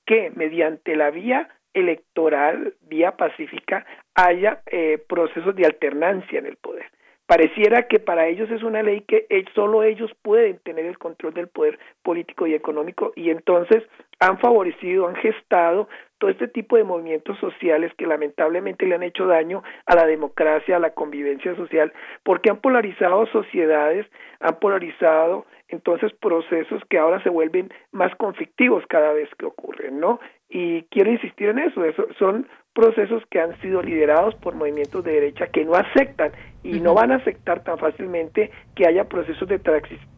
que mediante la vía electoral vía pacífica haya eh, procesos de alternancia en el poder. Pareciera que para ellos es una ley que solo ellos pueden tener el control del poder político y económico y entonces han favorecido, han gestado todo este tipo de movimientos sociales que lamentablemente le han hecho daño a la democracia, a la convivencia social, porque han polarizado sociedades, han polarizado entonces procesos que ahora se vuelven más conflictivos cada vez que ocurren, ¿no? Y quiero insistir en eso, eso son procesos que han sido liderados por movimientos de derecha que no aceptan y no van a aceptar tan fácilmente que haya procesos de,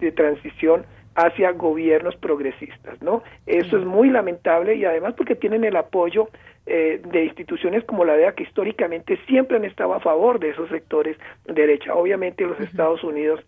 de transición hacia gobiernos progresistas, ¿no? Eso es muy lamentable y además porque tienen el apoyo eh, de instituciones como la DEA que históricamente siempre han estado a favor de esos sectores de derecha. Obviamente los Estados Unidos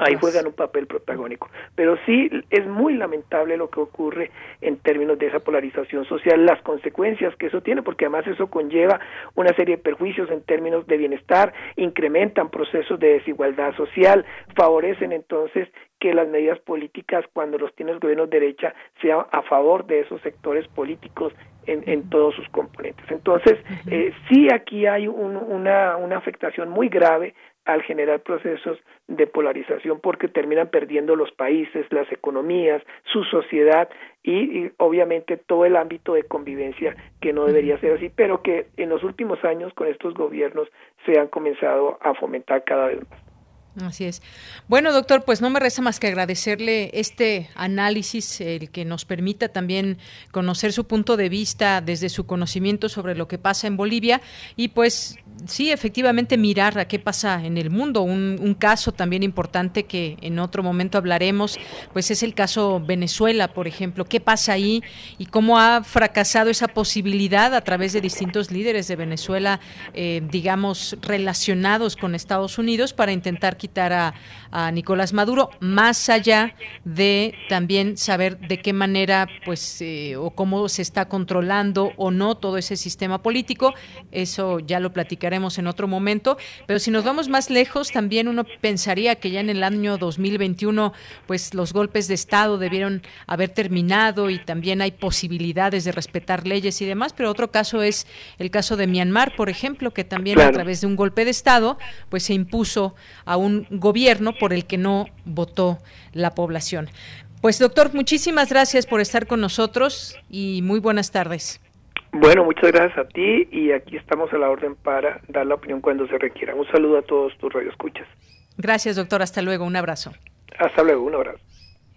ahí juegan un papel protagónico. Pero sí es muy lamentable lo que ocurre en términos de esa polarización social, las consecuencias que eso tiene, porque además eso conlleva una serie de perjuicios en términos de bienestar, incrementan procesos de desigualdad social, favorecen entonces que las medidas políticas, cuando los tiene el gobierno de derecha, sean a favor de esos sectores políticos en, en todos sus componentes. Entonces, eh, sí aquí hay una, una afectación muy grave al generar procesos de polarización porque terminan perdiendo los países, las economías, su sociedad y, obviamente todo el ámbito de convivencia que no debería ser así, pero que en los últimos años con estos gobiernos se han comenzado a fomentar cada vez más. Así es. Bueno, doctor, pues no me resta más que agradecerle este análisis, el que nos permita también conocer su punto de vista desde su conocimiento sobre lo que pasa en Bolivia y pues sí, efectivamente mirar a qué pasa en el mundo. Un, caso también importante que en otro momento hablaremos, pues es el caso Venezuela, por ejemplo. ¿Qué pasa ahí y cómo ha fracasado esa posibilidad a través de distintos líderes de Venezuela, eh, digamos, relacionados con Estados Unidos para intentar quitar a, Nicolás Maduro, más allá de también saber de qué manera, pues, eh, o cómo se está controlando o no todo ese sistema político. Eso ya lo platicaremos en otro momento. Pero si nos vamos más lejos, también uno pensaría que ya en el año 2021, pues, los golpes de Estado debieron haber terminado y también hay posibilidades de respetar leyes y demás. Pero otro caso es el caso de Myanmar, por ejemplo, que también a través de un golpe de Estado, pues, se impuso a un gobierno por el que no votó la población. Pues doctor, muchísimas gracias por estar con nosotros y muy buenas tardes. Bueno, muchas gracias a ti y aquí estamos a la orden para dar la opinión cuando se requiera. Un saludo a todos tus radioescuchas. Gracias, doctor. Hasta luego. Un abrazo. Hasta luego. Un abrazo.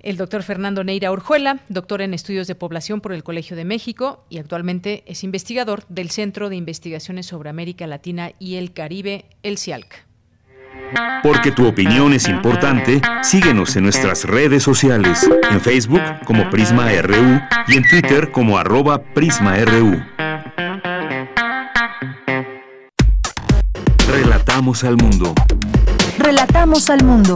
El doctor Fernando Neira Orjuela, doctor en estudios de población por el Colegio de México y actualmente es investigador del Centro de Investigaciones sobre América Latina y el Caribe, el CIALC. Porque tu opinión es importante, síguenos en nuestras redes sociales, en Facebook como Prisma RU y en Twitter como arroba PrismaRU. Relatamos al mundo. Relatamos al mundo.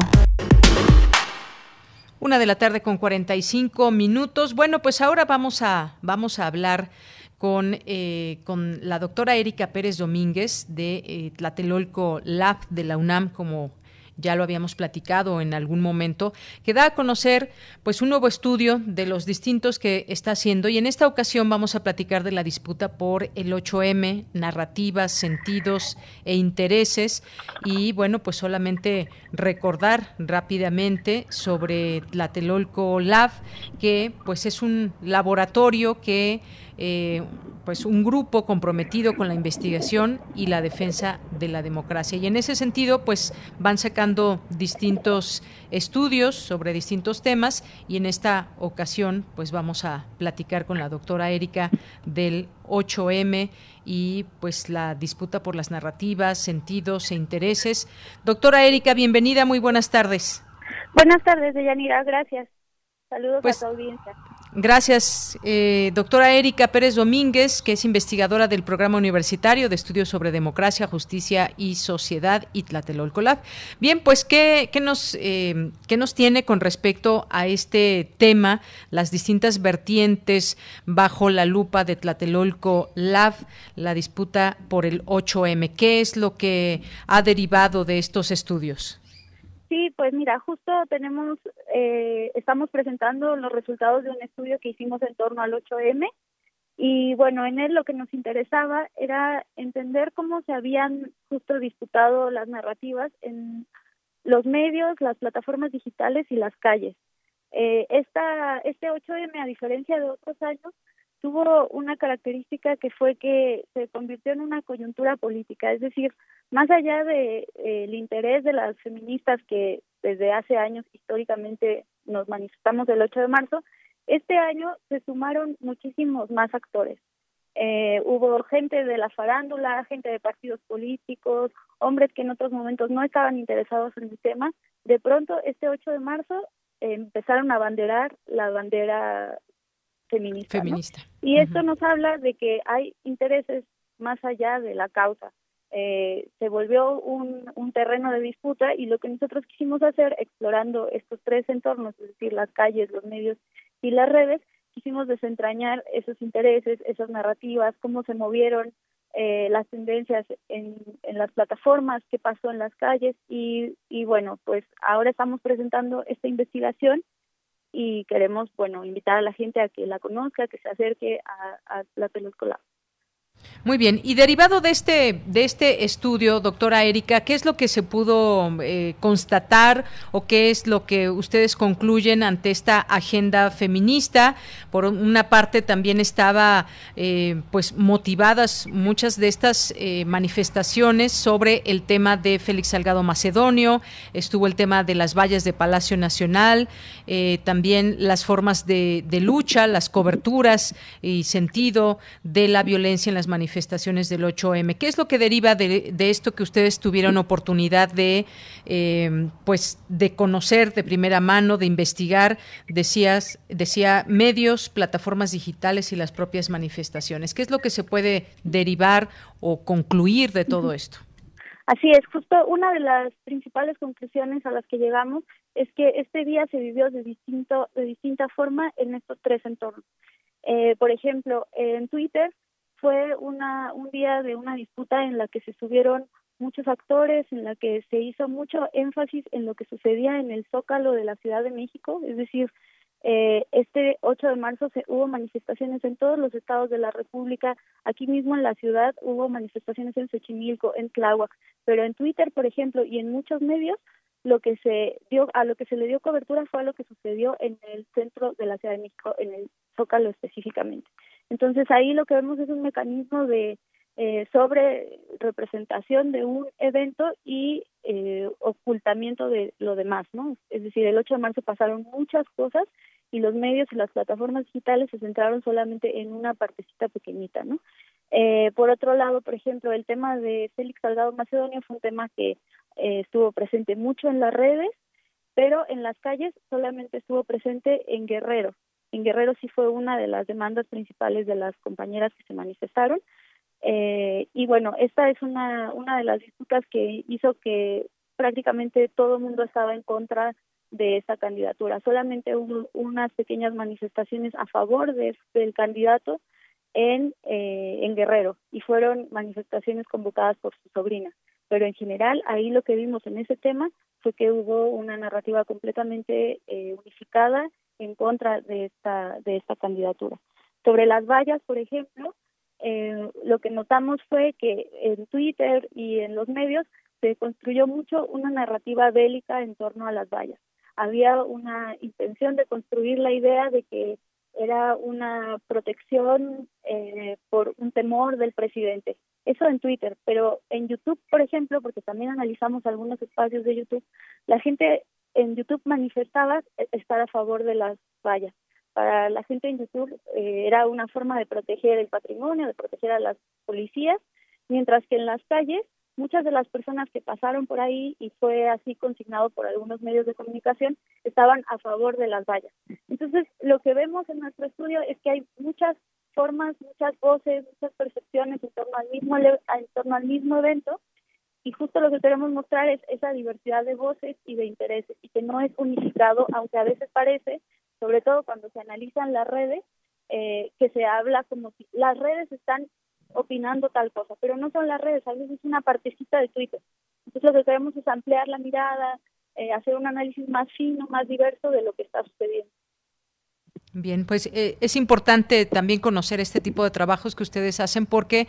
Una de la tarde con 45 minutos. Bueno, pues ahora vamos a, vamos a hablar con, eh, con la doctora Erika Pérez Domínguez de eh, Tlatelolco Lab de la UNAM, como ya lo habíamos platicado en algún momento, que da a conocer pues un nuevo estudio de los distintos que está haciendo. Y en esta ocasión vamos a platicar de la disputa por el 8M, narrativas, sentidos e intereses. Y bueno, pues solamente recordar rápidamente sobre Tlatelolco Lab, que pues es un laboratorio que eh, pues un grupo comprometido con la investigación y la defensa de la democracia. Y en ese sentido, pues van sacando distintos estudios sobre distintos temas y en esta ocasión, pues vamos a platicar con la doctora Erika del 8M y pues la disputa por las narrativas, sentidos e intereses. Doctora Erika, bienvenida, muy buenas tardes. Buenas tardes, Deyanira, gracias. Saludos a Pues, tu audiencia. Gracias, eh, doctora Erika Pérez Domínguez, que es investigadora del Programa Universitario de Estudios sobre Democracia, Justicia y Sociedad y Tlatelolco Lab. Bien, pues, ¿qué, qué nos, eh, ¿qué nos tiene con respecto a este tema, las distintas vertientes bajo la lupa de Tlatelolco Lab, la disputa por el 8M? ¿Qué es lo que ha derivado de estos estudios? Sí, pues mira, justo tenemos, eh, estamos presentando los resultados de un estudio que hicimos en torno al 8M y bueno, en él lo que nos interesaba era entender cómo se habían justo disputado las narrativas en los medios, las plataformas digitales y las calles. Eh, esta, este 8M, a diferencia de otros años, tuvo una característica que fue que se convirtió en una coyuntura política, es decir, más allá de eh, interés de las feministas que desde hace años históricamente nos manifestamos el 8 de marzo, este año se sumaron muchísimos más actores. Eh, hubo gente de la farándula, gente de partidos políticos, hombres que en otros momentos no estaban interesados en el tema. De pronto, este 8 de marzo eh, empezaron a banderar la bandera feminista. Y esto nos habla de que hay intereses más allá de la causa. Eh, se volvió un, un terreno de disputa y lo que nosotros quisimos hacer, explorando estos tres entornos, es decir, las calles, los medios y las redes, quisimos desentrañar esos intereses, esas narrativas, cómo se movieron eh, las tendencias en, en las plataformas, qué pasó en las calles y, y bueno, pues ahora estamos presentando esta investigación y queremos, bueno, invitar a la gente a que la conozca, que se acerque a, la Película. Muy bien, y derivado de este, de este estudio, doctora Erika, ¿qué es lo que se pudo eh, constatar o qué es lo que ustedes concluyen ante esta agenda feminista? Por una parte también estaba eh, pues motivadas muchas de estas eh, manifestaciones sobre el tema de Félix Salgado Macedonio, estuvo el tema de las vallas de Palacio Nacional, también las formas de, de lucha, las coberturas y sentido de la violencia en las manifestaciones del 8M. ¿Qué es lo que deriva de, esto que ustedes tuvieron oportunidad de, eh, pues, de conocer de primera mano, de investigar? Decías, decía medios, plataformas digitales y las propias manifestaciones. ¿Qué es lo que se puede derivar o concluir de todo esto? Así es, justo una de las principales conclusiones a las que llegamos es que este día se vivió de distinto de distinta forma en estos tres entornos. Eh, por ejemplo, en Twitter fue una, un día de una disputa en la que se subieron muchos actores, en la que se hizo mucho énfasis en lo que sucedía en el Zócalo de la Ciudad de México, es decir, eh, este 8 de marzo se, hubo manifestaciones en todos los estados de la República, aquí mismo en la ciudad hubo manifestaciones en Xochimilco, en Tláhuac, pero en Twitter, por ejemplo, y en muchos medios, lo que se dio, a lo que se le dio cobertura fue a lo que sucedió en el centro de la Ciudad de México, en el Zócalo específicamente. Entonces ahí lo que vemos es un mecanismo de eh, sobre representación de un evento y eh, ocultamiento de lo demás, ¿no? Es decir, el 8 de marzo pasaron muchas cosas y los medios y las plataformas digitales se centraron solamente en una partecita pequeñita, ¿no? Eh, por otro lado, por ejemplo, el tema de Félix Salgado Macedonio fue un tema que eh, estuvo presente mucho en las redes, pero en las calles solamente estuvo presente en Guerrero. En Guerrero sí fue una de las demandas principales de las compañeras que se manifestaron. Eh, y bueno, esta es una, una de las disputas que hizo que prácticamente todo el mundo estaba en contra de esta candidatura. Solamente hubo unas pequeñas manifestaciones a favor de, del candidato en, eh, en Guerrero y fueron manifestaciones convocadas por su sobrina. Pero en general, ahí lo que vimos en ese tema fue que hubo una narrativa completamente eh, unificada en contra de esta, de esta candidatura. Sobre las vallas, por ejemplo, eh, lo que notamos fue que en Twitter y en los medios se construyó mucho una narrativa bélica en torno a las vallas había una intención de construir la idea de que era una protección eh, por un temor del presidente. Eso en Twitter, pero en YouTube, por ejemplo, porque también analizamos algunos espacios de YouTube, la gente en YouTube manifestaba estar a favor de las vallas. Para la gente en YouTube eh, era una forma de proteger el patrimonio, de proteger a las policías, mientras que en las calles muchas de las personas que pasaron por ahí y fue así consignado por algunos medios de comunicación estaban a favor de las vallas. Entonces, lo que vemos en nuestro estudio es que hay muchas formas, muchas voces, muchas percepciones en torno al mismo en torno al mismo evento y justo lo que queremos mostrar es esa diversidad de voces y de intereses y que no es unificado, aunque a veces parece, sobre todo cuando se analizan las redes, eh, que se habla como si las redes están opinando tal cosa, pero no son las redes, a veces es una partecita de Twitter. Entonces lo que queremos es ampliar la mirada, eh, hacer un análisis más fino, más diverso de lo que está sucediendo. Bien, pues eh, es importante también conocer este tipo de trabajos que ustedes hacen porque,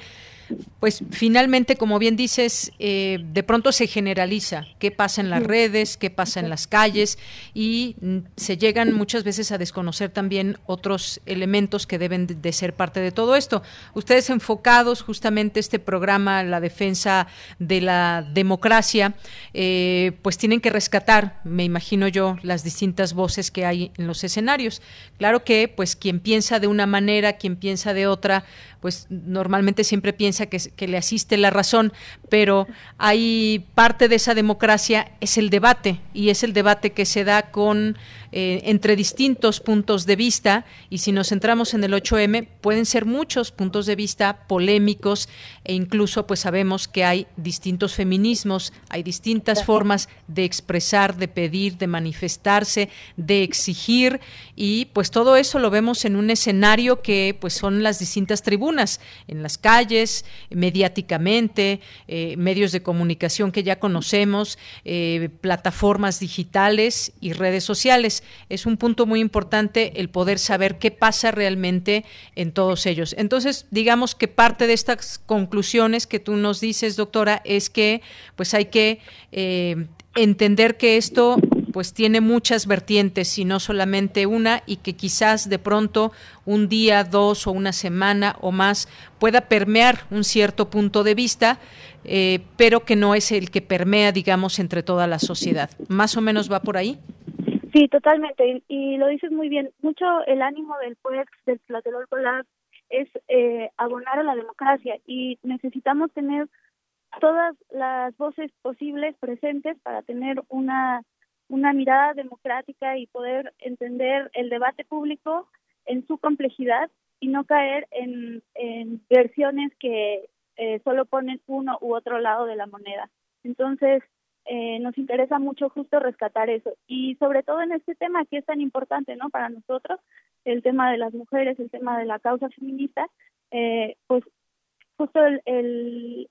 pues finalmente, como bien dices, eh, de pronto se generaliza qué pasa en las redes, qué pasa en las calles y se llegan muchas veces a desconocer también otros elementos que deben de, ser parte de todo esto. Ustedes enfocados justamente este programa, la defensa de la democracia, eh, pues tienen que rescatar, me imagino yo, las distintas voces que hay en los escenarios. Claro, que pues quien piensa de una manera, quien piensa de otra, pues normalmente siempre piensa que, que, le asiste la razón, pero hay parte de esa democracia es el debate y es el debate que se da con eh, entre distintos puntos de vista y si nos centramos en el 8M pueden ser muchos puntos de vista polémicos e incluso pues sabemos que hay distintos feminismos, hay distintas formas de expresar, de pedir, de manifestarse, de exigir y pues todo eso lo vemos en un escenario que pues son las distintas tribunas en las calles, mediáticamente, eh, medios de comunicación que ya conocemos, eh, plataformas digitales y redes sociales. Es un punto muy importante el poder saber qué pasa realmente en todos ellos. Entonces, digamos que parte de estas conclusiones que tú nos dices, doctora, es que pues hay que eh, entender que esto pues tiene muchas vertientes y no solamente una y que quizás de pronto un día, dos o una semana o más pueda permear un cierto punto de vista, eh, pero que no es el que permea, digamos, entre toda la sociedad. ¿Más o menos va por ahí? Sí, totalmente. Y, lo dices muy bien. Mucho el ánimo del PUEX, del Tlatelolco Lab, es eh, abonar a la democracia y necesitamos tener todas las voces posibles presentes para tener una, una mirada democrática y poder entender el debate público en su complejidad y no caer en, versiones que eh, solo ponen uno u otro lado de la moneda. Entonces, eh, nos interesa mucho justo rescatar eso y sobre todo en este tema que es tan importante no para nosotros el tema de las mujeres el tema de la causa feminista eh, pues justo el,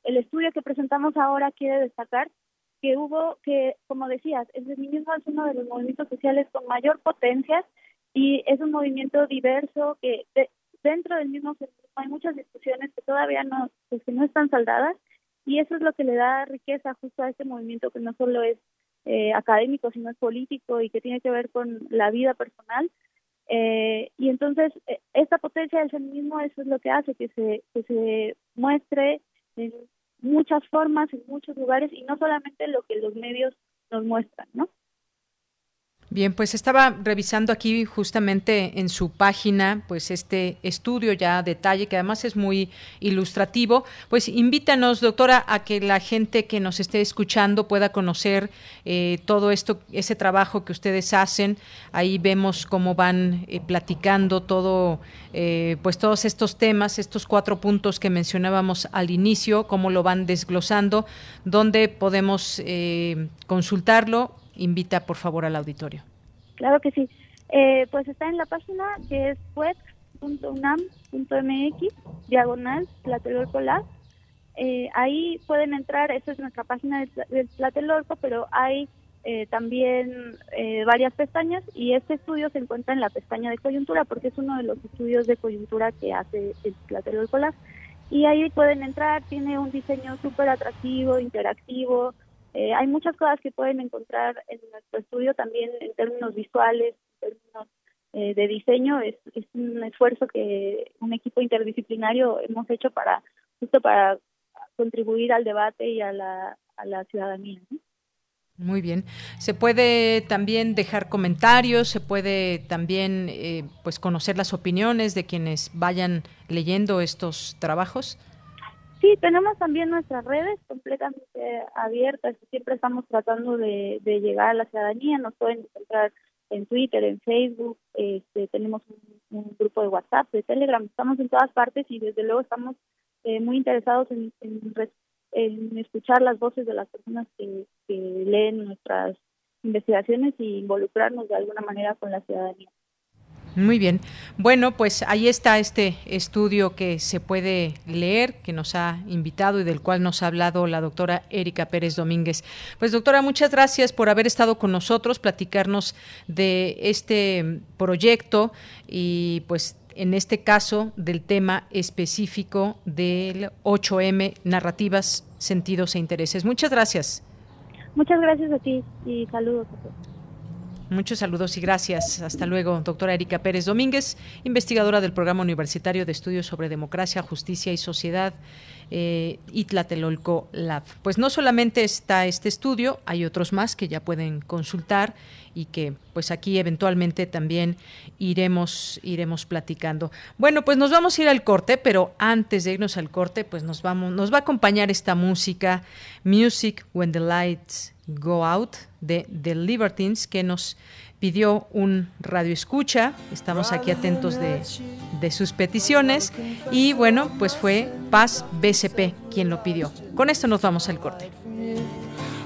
el, estudio que presentamos ahora quiere destacar que hubo que como decías el feminismo es uno de los movimientos sociales con mayor potencia y es un movimiento diverso que dentro del mismo feminismo hay muchas discusiones que todavía no pues, que no están saldadas y eso es lo que le da riqueza justo a este movimiento que no solo es eh, académico, sino es político y que tiene que ver con la vida personal. Eh, y entonces, eh, esta potencia del feminismo, eso es lo que hace que se, que se muestre muchas formas, en muchos lugares, y no solamente lo que los medios nos muestran, ¿no? Bien, pues estaba revisando aquí justamente en su página, pues este estudio ya detalle, que además es muy ilustrativo. Pues invítanos, doctora, a que la gente que nos esté escuchando pueda conocer eh, todo esto, ese trabajo que ustedes hacen. Ahí vemos cómo van eh, platicando todo, eh, pues todos estos temas, estos cuatro puntos que mencionábamos al inicio, cómo lo van desglosando, dónde podemos consultarlo invita por favor al auditorio. Claro que sí. Eh, pues está en la página que es web.unam.mx, diagonal Tlatelolco Lab. Eh, ahí pueden entrar, esa es nuestra página del Tlatelolco, pero hay eh, también eh, varias pestañas y este estudio se encuentra en la pestaña de coyuntura porque es uno de los estudios de coyuntura que hace el Tlatelolco Lab. Y ahí pueden entrar, tiene un diseño súper atractivo, interactivo, eh, hay muchas cosas que pueden encontrar en nuestro estudio también en términos visuales, en términos eh, de diseño. Es, es un esfuerzo que un equipo interdisciplinario hemos hecho para justo para contribuir al debate y a la, a la ciudadanía. Muy bien. Se puede también dejar comentarios, se puede también eh, pues conocer las opiniones de quienes vayan leyendo estos trabajos. Sí, tenemos también nuestras redes completamente abiertas. Siempre estamos tratando de, llegar a la ciudadanía. Nos pueden encontrar en Twitter, en Facebook. Este, tenemos un, grupo de WhatsApp, de Telegram. Estamos en todas partes y desde luego estamos eh, muy interesados en, en, escuchar las voces de las personas que, que leen nuestras investigaciones y involucrarnos de alguna manera con la ciudadanía. Muy bien. Bueno, pues ahí está este estudio que se puede leer, que nos ha invitado y del cual nos ha hablado la doctora Erika Pérez Domínguez. Pues doctora, muchas gracias por haber estado con nosotros, platicarnos de este proyecto y pues en este caso del tema específico del 8M, narrativas, sentidos e intereses. Muchas gracias. Muchas gracias a ti y saludos a todos. Muchos saludos y gracias. Hasta luego, doctora Erika Pérez Domínguez, investigadora del Programa Universitario de Estudios sobre Democracia, Justicia y Sociedad, eh, Lab. Pues no solamente está este estudio, hay otros más que ya pueden consultar y que pues aquí eventualmente también iremos iremos platicando. Bueno, pues nos vamos a ir al corte, pero antes de irnos al corte, pues nos vamos nos va a acompañar esta música Music When the Lights Go Out de The Libertines que nos pidió un radio escucha. Estamos aquí atentos de, de, sus peticiones. Y bueno, pues fue Paz BCP quien lo pidió. Con esto nos vamos al corte.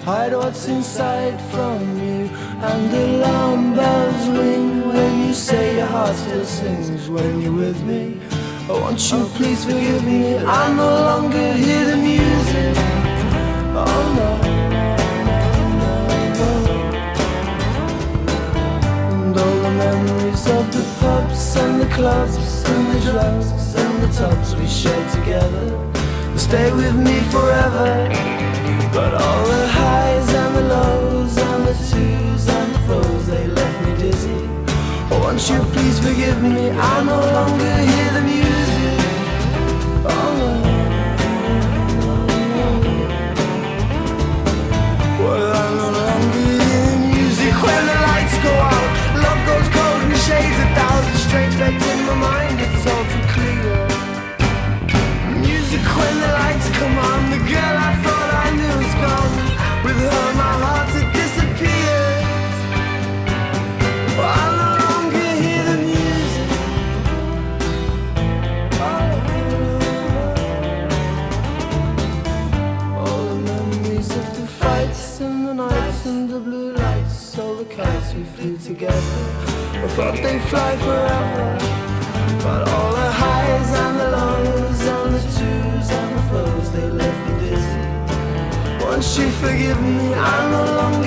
Hide what's inside from you and alarm bells ring when you say your heart still sings when you're with me. Oh, won't you please forgive me? I no longer hear the music. Oh no. Memories of the pubs and the clubs and the drugs and the tubs we shared together will stay with me forever. But all the highs and the lows and the twos and the throws, they left me dizzy. Oh, won't you please forgive me? I no longer hear the music. Oh, no. Well, I no longer hear the music when the lights go out Strange that's in my mind, it's all too clear. Music when the lights come on, the girl I thought I knew is gone. With her, my heart it disappears. Well, I no longer hear the music. Oh, oh, oh. All the memories of the fights and the nights and the blue lights, all the kites we flew together. I thought they'd fly forever. But all the highs and the lows and the twos and the flows, they left me dizzy. Once you forgive me, I'm no longer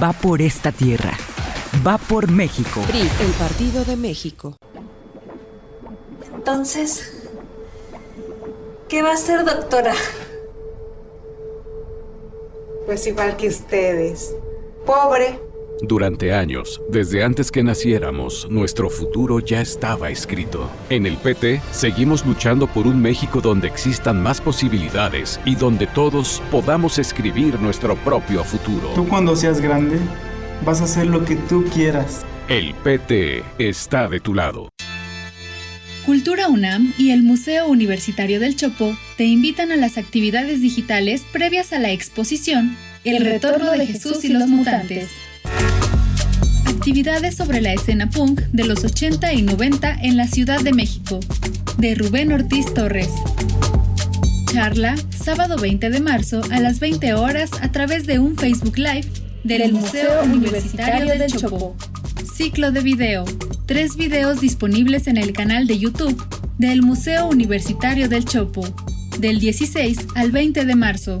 va por esta tierra, va por México. PRI, el Partido de México. Entonces, ¿qué va a hacer, doctora? Pues igual que ustedes. Pobre. Durante años, desde antes que naciéramos, nuestro futuro ya estaba escrito. En el PT, seguimos luchando por un México donde existan más posibilidades y donde todos podamos escribir nuestro propio futuro. Tú cuando seas grande, vas a hacer lo que tú quieras. El PT está de tu lado. Cultura UNAM y el Museo Universitario del Chopo te invitan a las actividades digitales previas a la exposición El Retorno de Jesús y los Mutantes. Actividades sobre la escena punk de los 80 y 90 en la Ciudad de México, de Rubén Ortiz Torres. Charla, sábado 20 de marzo a las 20 horas a través de un Facebook Live del Museo Universitario del Chopo. Ciclo de video. Tres videos disponibles en el canal de YouTube del Museo Universitario del Chopo, del 16 al 20 de marzo.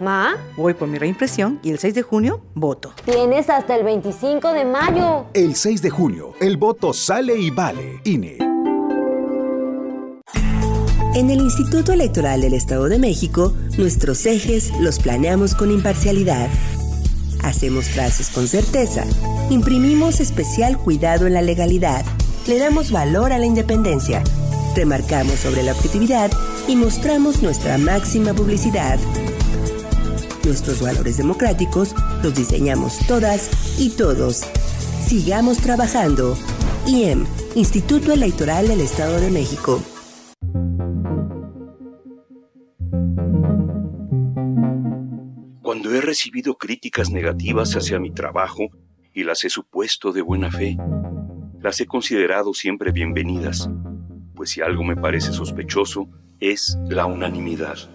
¿Ma? Voy por mi reimpresión y el 6 de junio voto. Tienes hasta el 25 de mayo. El 6 de junio, el voto sale y vale. INE. En el Instituto Electoral del Estado de México, nuestros ejes los planeamos con imparcialidad. Hacemos frases con certeza. Imprimimos especial cuidado en la legalidad. Le damos valor a la independencia. Remarcamos sobre la objetividad y mostramos nuestra máxima publicidad. Nuestros valores democráticos los diseñamos todas y todos. Sigamos trabajando. IEM, Instituto Electoral del Estado de México. Cuando he recibido críticas negativas hacia mi trabajo y las he supuesto de buena fe, las he considerado siempre bienvenidas, pues si algo me parece sospechoso, es la unanimidad.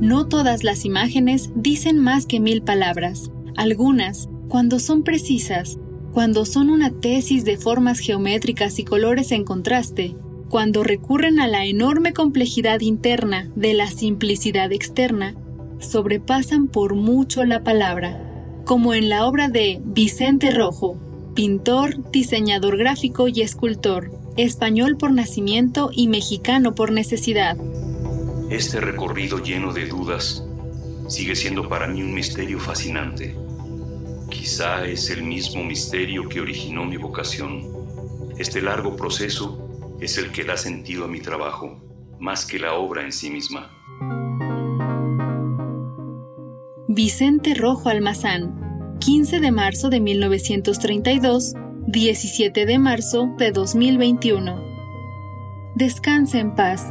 No todas las imágenes dicen más que mil palabras. Algunas, cuando son precisas, cuando son una tesis de formas geométricas y colores en contraste, cuando recurren a la enorme complejidad interna de la simplicidad externa, sobrepasan por mucho la palabra, como en la obra de Vicente Rojo, pintor, diseñador gráfico y escultor, español por nacimiento y mexicano por necesidad. Este recorrido lleno de dudas sigue siendo para mí un misterio fascinante. Quizá es el mismo misterio que originó mi vocación. Este largo proceso es el que da sentido a mi trabajo, más que la obra en sí misma. Vicente Rojo Almazán, 15 de marzo de 1932, 17 de marzo de 2021. Descansa en paz.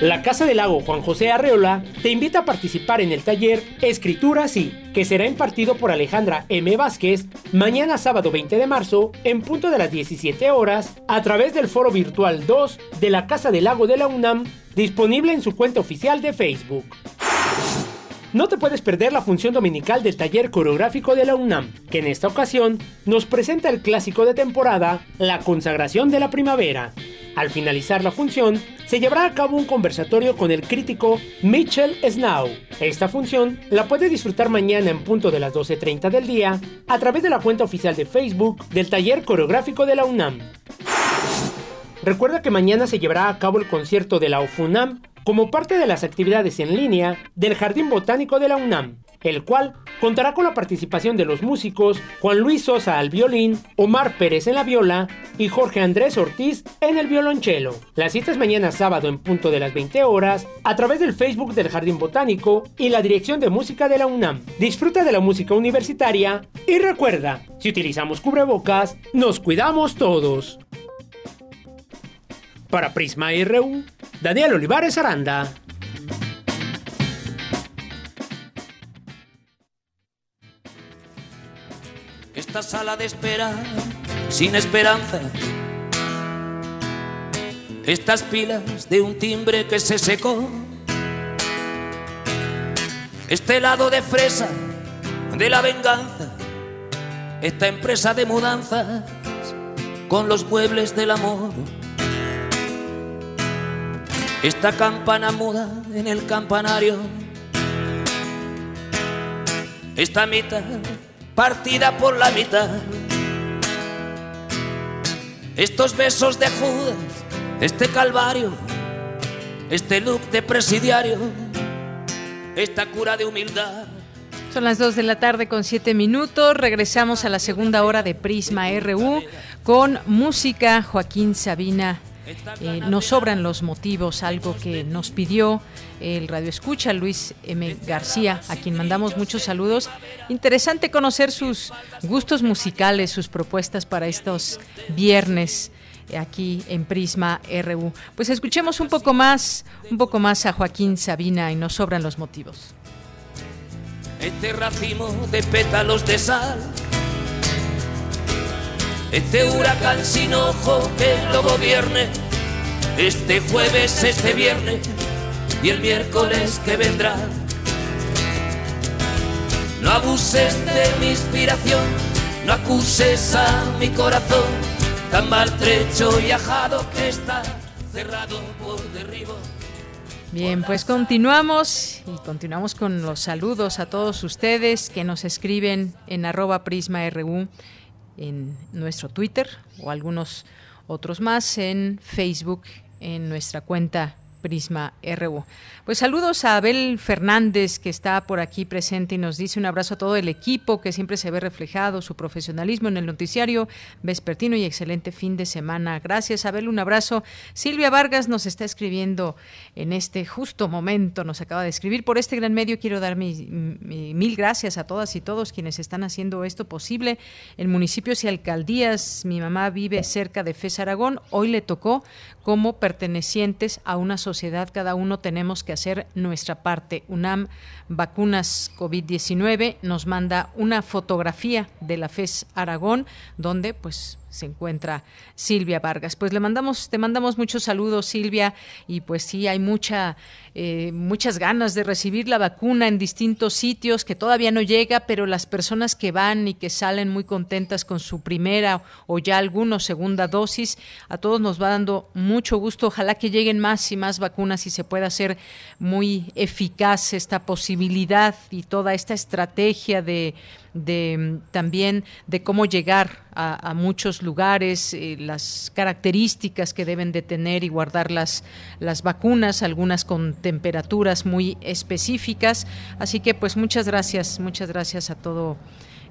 La Casa del Lago Juan José Arreola te invita a participar en el taller Escritura Sí, que será impartido por Alejandra M. Vázquez mañana sábado 20 de marzo en punto de las 17 horas a través del foro virtual 2 de la Casa del Lago de la UNAM disponible en su cuenta oficial de Facebook. No te puedes perder la función dominical del taller coreográfico de la UNAM, que en esta ocasión nos presenta el clásico de temporada, La consagración de la primavera. Al finalizar la función, se llevará a cabo un conversatorio con el crítico Mitchell Snow. Esta función la puedes disfrutar mañana en punto de las 12.30 del día a través de la cuenta oficial de Facebook del taller coreográfico de la UNAM. Recuerda que mañana se llevará a cabo el concierto de la UFUNAM como parte de las actividades en línea del Jardín Botánico de la UNAM, el cual contará con la participación de los músicos Juan Luis Sosa al violín, Omar Pérez en la viola y Jorge Andrés Ortiz en el violonchelo. La cita es mañana sábado en punto de las 20 horas a través del Facebook del Jardín Botánico y la Dirección de Música de la UNAM. Disfruta de la música universitaria y recuerda, si utilizamos cubrebocas, nos cuidamos todos. Para Prisma RU, Daniel Olivares Aranda. Esta sala de espera sin esperanza. Estas pilas de un timbre que se secó. Este lado de fresa de la venganza. Esta empresa de mudanzas con los muebles del amor. Esta campana muda en el campanario. Esta mitad partida por la mitad. Estos besos de Judas, este calvario, este look de presidiario, esta cura de humildad. Son las 2 de la tarde con 7 minutos. Regresamos a la segunda hora de Prisma RU con música Joaquín Sabina eh, nos sobran los motivos, algo que nos pidió el radio escucha Luis M. García, a quien mandamos muchos saludos. Interesante conocer sus gustos musicales, sus propuestas para estos viernes aquí en Prisma RU. Pues escuchemos un poco más, un poco más a Joaquín Sabina y nos sobran los motivos. Este racimo de pétalos de sal este huracán sin ojo que lo gobierne, este jueves, este viernes y el miércoles que vendrá. No abuses de mi inspiración, no acuses a mi corazón, tan maltrecho y ajado que está cerrado por derribo. Bien, pues continuamos y continuamos con los saludos a todos ustedes que nos escriben en arroba prisma.ru en nuestro Twitter o algunos otros más en Facebook, en nuestra cuenta Prisma RU. Pues saludos a Abel Fernández que está por aquí presente y nos dice un abrazo a todo el equipo que siempre se ve reflejado su profesionalismo en el noticiario vespertino y excelente fin de semana. Gracias Abel, un abrazo. Silvia Vargas nos está escribiendo en este justo momento, nos acaba de escribir por este gran medio. Quiero dar mil gracias a todas y todos quienes están haciendo esto posible en municipios y alcaldías. Mi mamá vive cerca de Fez Aragón. Hoy le tocó como pertenecientes a una sociedad, cada uno tenemos que hacer nuestra parte. UNAM Vacunas COVID-19 nos manda una fotografía de la FES Aragón, donde pues se encuentra Silvia Vargas. Pues le mandamos, te mandamos muchos saludos, Silvia, y pues sí, hay mucha, eh, muchas ganas de recibir la vacuna en distintos sitios que todavía no llega, pero las personas que van y que salen muy contentas con su primera o ya algunos segunda dosis, a todos nos va dando mucho gusto. Ojalá que lleguen más y más vacunas y se pueda hacer muy eficaz esta posibilidad y toda esta estrategia de también de cómo llegar a, muchos lugares, eh, las características que deben de tener y guardar las, las vacunas, algunas con temperaturas muy específicas. Así que pues muchas gracias, muchas gracias a todo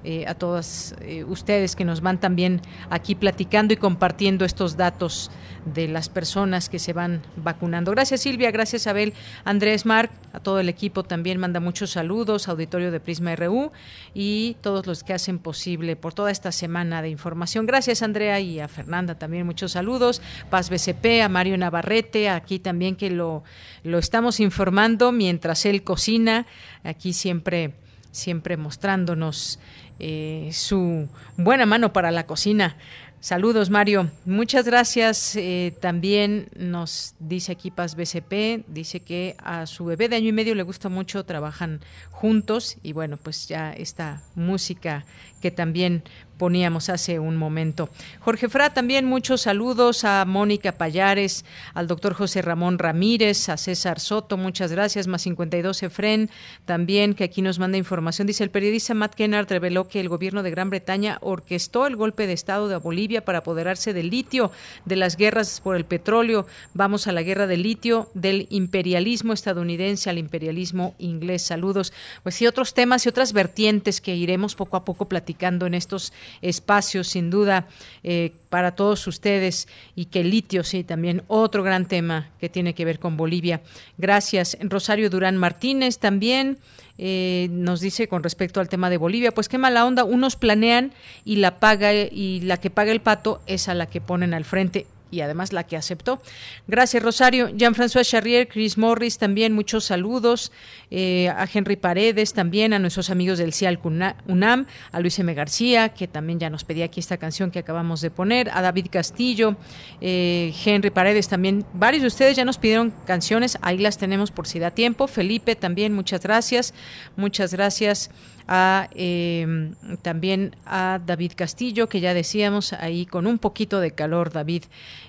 eh, a todas eh, ustedes que nos van también aquí platicando y compartiendo estos datos de las personas que se van vacunando. Gracias Silvia, gracias Abel, Andrés Marc, a todo el equipo también manda muchos saludos, auditorio de Prisma RU y todos los que hacen posible por toda esta semana de información. Gracias Andrea y a Fernanda también muchos saludos, Paz BCP, a Mario Navarrete, aquí también que lo, lo estamos informando mientras él cocina, aquí siempre siempre mostrándonos eh, su buena mano para la cocina. Saludos, Mario. Muchas gracias. Eh, también nos dice aquí Paz BCP, dice que a su bebé de año y medio le gusta mucho, trabajan juntos y bueno, pues ya esta música que también poníamos hace un momento. Jorge Fra, también muchos saludos a Mónica Payares, al doctor José Ramón Ramírez, a César Soto, muchas gracias, más 52 Efren, también que aquí nos manda información. Dice el periodista Matt Kennard reveló que el gobierno de Gran Bretaña orquestó el golpe de Estado de Bolivia para apoderarse del litio, de las guerras por el petróleo. Vamos a la guerra del litio, del imperialismo estadounidense al imperialismo inglés. Saludos. Pues sí, otros temas y otras vertientes que iremos poco a poco platicando en estos espacios, sin duda, eh, para todos ustedes y que el litio, sí, también otro gran tema que tiene que ver con Bolivia. Gracias. Rosario Durán Martínez también. Eh, nos dice con respecto al tema de Bolivia, pues qué mala onda, unos planean y la paga y la que paga el pato es a la que ponen al frente y además la que aceptó. Gracias, Rosario. Jean-François Charrier, Chris Morris, también muchos saludos. Eh, a Henry Paredes, también a nuestros amigos del CIAL UNAM, a Luis M. García, que también ya nos pedía aquí esta canción que acabamos de poner, a David Castillo, eh, Henry Paredes también. Varios de ustedes ya nos pidieron canciones, ahí las tenemos por si da tiempo. Felipe también, muchas gracias. Muchas gracias a eh, también a David Castillo, que ya decíamos ahí con un poquito de calor, David,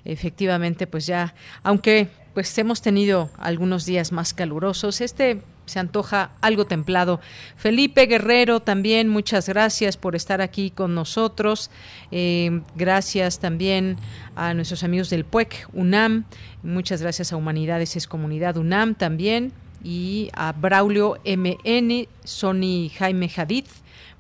efectivamente, pues ya, aunque pues hemos tenido algunos días más calurosos, este se antoja algo templado. Felipe Guerrero, también muchas gracias por estar aquí con nosotros. Eh, gracias también a nuestros amigos del PUEC, UNAM. Muchas gracias a Humanidades es Comunidad UNAM también y a Braulio MN, Sony Jaime Hadid.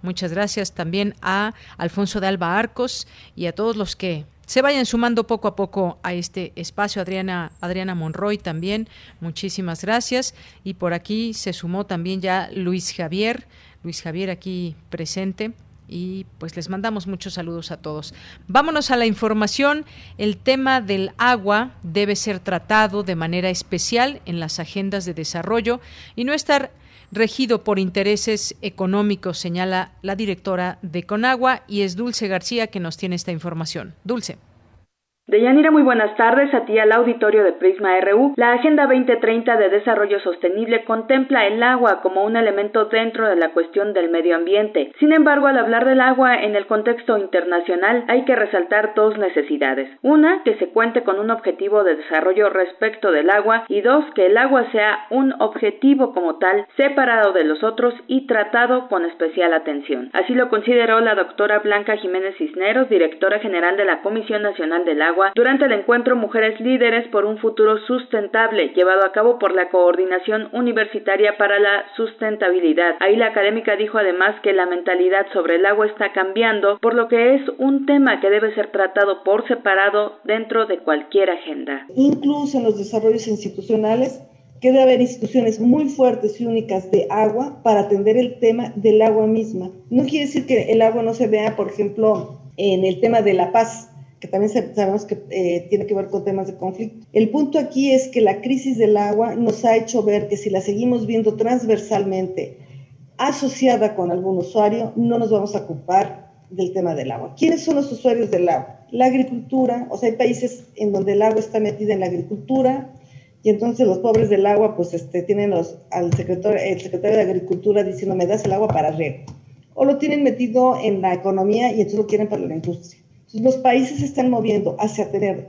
Muchas gracias también a Alfonso de Alba Arcos y a todos los que se vayan sumando poco a poco a este espacio. Adriana, Adriana Monroy también, muchísimas gracias. Y por aquí se sumó también ya Luis Javier, Luis Javier aquí presente y pues les mandamos muchos saludos a todos. Vámonos a la información. El tema del agua debe ser tratado de manera especial en las agendas de desarrollo y no estar regido por intereses económicos, señala la directora de Conagua y es Dulce García que nos tiene esta información. Dulce. Deyanira, muy buenas tardes a ti al auditorio de Prisma RU. La Agenda 2030 de Desarrollo Sostenible contempla el agua como un elemento dentro de la cuestión del medio ambiente. Sin embargo, al hablar del agua en el contexto internacional hay que resaltar dos necesidades. Una, que se cuente con un objetivo de desarrollo respecto del agua y dos, que el agua sea un objetivo como tal, separado de los otros y tratado con especial atención. Así lo consideró la doctora Blanca Jiménez Cisneros, directora general de la Comisión Nacional del Agua durante el encuentro Mujeres Líderes por un futuro sustentable llevado a cabo por la Coordinación Universitaria para la Sustentabilidad. Ahí la académica dijo además que la mentalidad sobre el agua está cambiando, por lo que es un tema que debe ser tratado por separado dentro de cualquier agenda. Incluso en los desarrollos institucionales que debe haber instituciones muy fuertes y únicas de agua para atender el tema del agua misma. No quiere decir que el agua no se vea, por ejemplo, en el tema de la paz, que también sabemos que eh, tiene que ver con temas de conflicto. El punto aquí es que la crisis del agua nos ha hecho ver que si la seguimos viendo transversalmente, asociada con algún usuario, no nos vamos a ocupar del tema del agua. ¿Quiénes son los usuarios del agua? La agricultura, o sea, hay países en donde el agua está metida en la agricultura, y entonces los pobres del agua, pues este, tienen los, al secretario, el secretario de Agricultura diciendo, me das el agua para riego. O lo tienen metido en la economía y entonces lo quieren para la industria. Los países se están moviendo hacia tener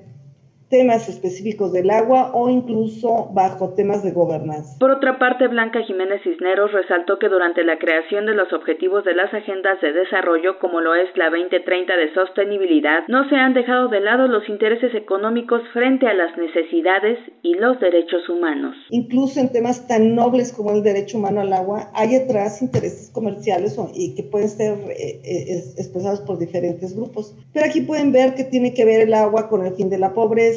temas específicos del agua o incluso bajo temas de gobernanza. Por otra parte, Blanca Jiménez Cisneros resaltó que durante la creación de los objetivos de las agendas de desarrollo, como lo es la 2030 de sostenibilidad, no se han dejado de lado los intereses económicos frente a las necesidades y los derechos humanos. Incluso en temas tan nobles como el derecho humano al agua, hay atrás intereses comerciales y que pueden ser eh, eh, expresados por diferentes grupos. Pero aquí pueden ver que tiene que ver el agua con el fin de la pobreza,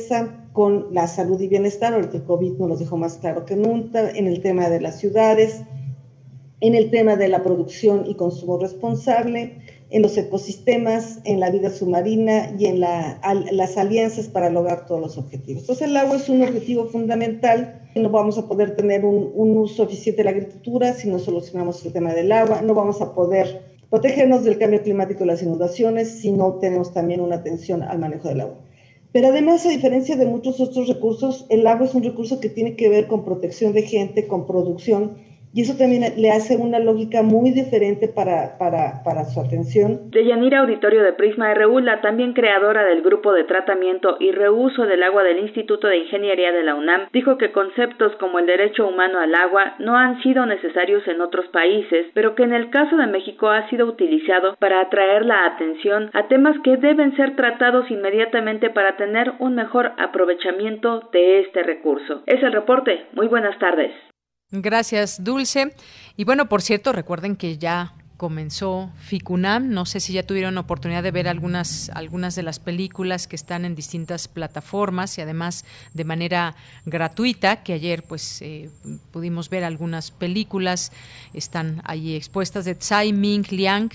con la salud y bienestar, ahorita el COVID nos lo dejó más claro que nunca, en el tema de las ciudades, en el tema de la producción y consumo responsable, en los ecosistemas, en la vida submarina y en las alianzas para lograr todos los objetivos. Entonces el agua es un objetivo fundamental. No vamos a poder tener un, un uso eficiente de la agricultura si no solucionamos el tema del agua. No vamos a poder protegernos del cambio climático y las inundaciones si no tenemos también una atención al manejo del agua. Pero además, a diferencia de muchos otros recursos, el agua es un recurso que tiene que ver con protección de gente, con producción y eso también le hace una lógica muy diferente para, para, para su atención. Deyanira Auditorio de Prisma RU, la también creadora del grupo de tratamiento y reuso del agua del Instituto de Ingeniería de la UNAM, dijo que conceptos como el derecho humano al agua no han sido necesarios en otros países, pero que en el caso de México ha sido utilizado para atraer la atención a temas que deben ser tratados inmediatamente para tener un mejor aprovechamiento de este recurso. Es el reporte. Muy buenas tardes. Gracias, Dulce. Y bueno, por cierto, recuerden que ya comenzó Ficunam. No sé si ya tuvieron oportunidad de ver algunas, algunas de las películas que están en distintas plataformas y además de manera gratuita, que ayer pues eh, pudimos ver algunas películas, están ahí expuestas de Tsai Ming Liang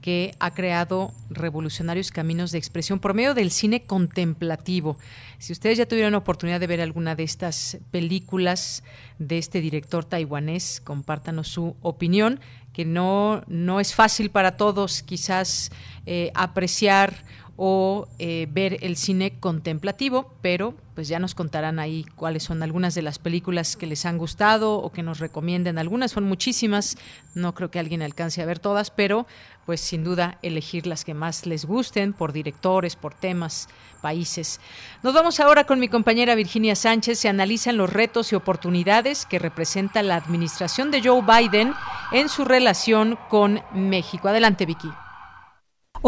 que ha creado revolucionarios caminos de expresión por medio del cine contemplativo. Si ustedes ya tuvieron oportunidad de ver alguna de estas películas de este director taiwanés, compártanos su opinión, que no, no es fácil para todos quizás eh, apreciar o eh, ver el cine contemplativo, pero pues ya nos contarán ahí cuáles son algunas de las películas que les han gustado o que nos recomienden. Algunas son muchísimas, no creo que alguien alcance a ver todas, pero pues sin duda elegir las que más les gusten por directores, por temas, países. Nos vamos ahora con mi compañera Virginia Sánchez. Se analizan los retos y oportunidades que representa la administración de Joe Biden en su relación con México. Adelante, Vicky.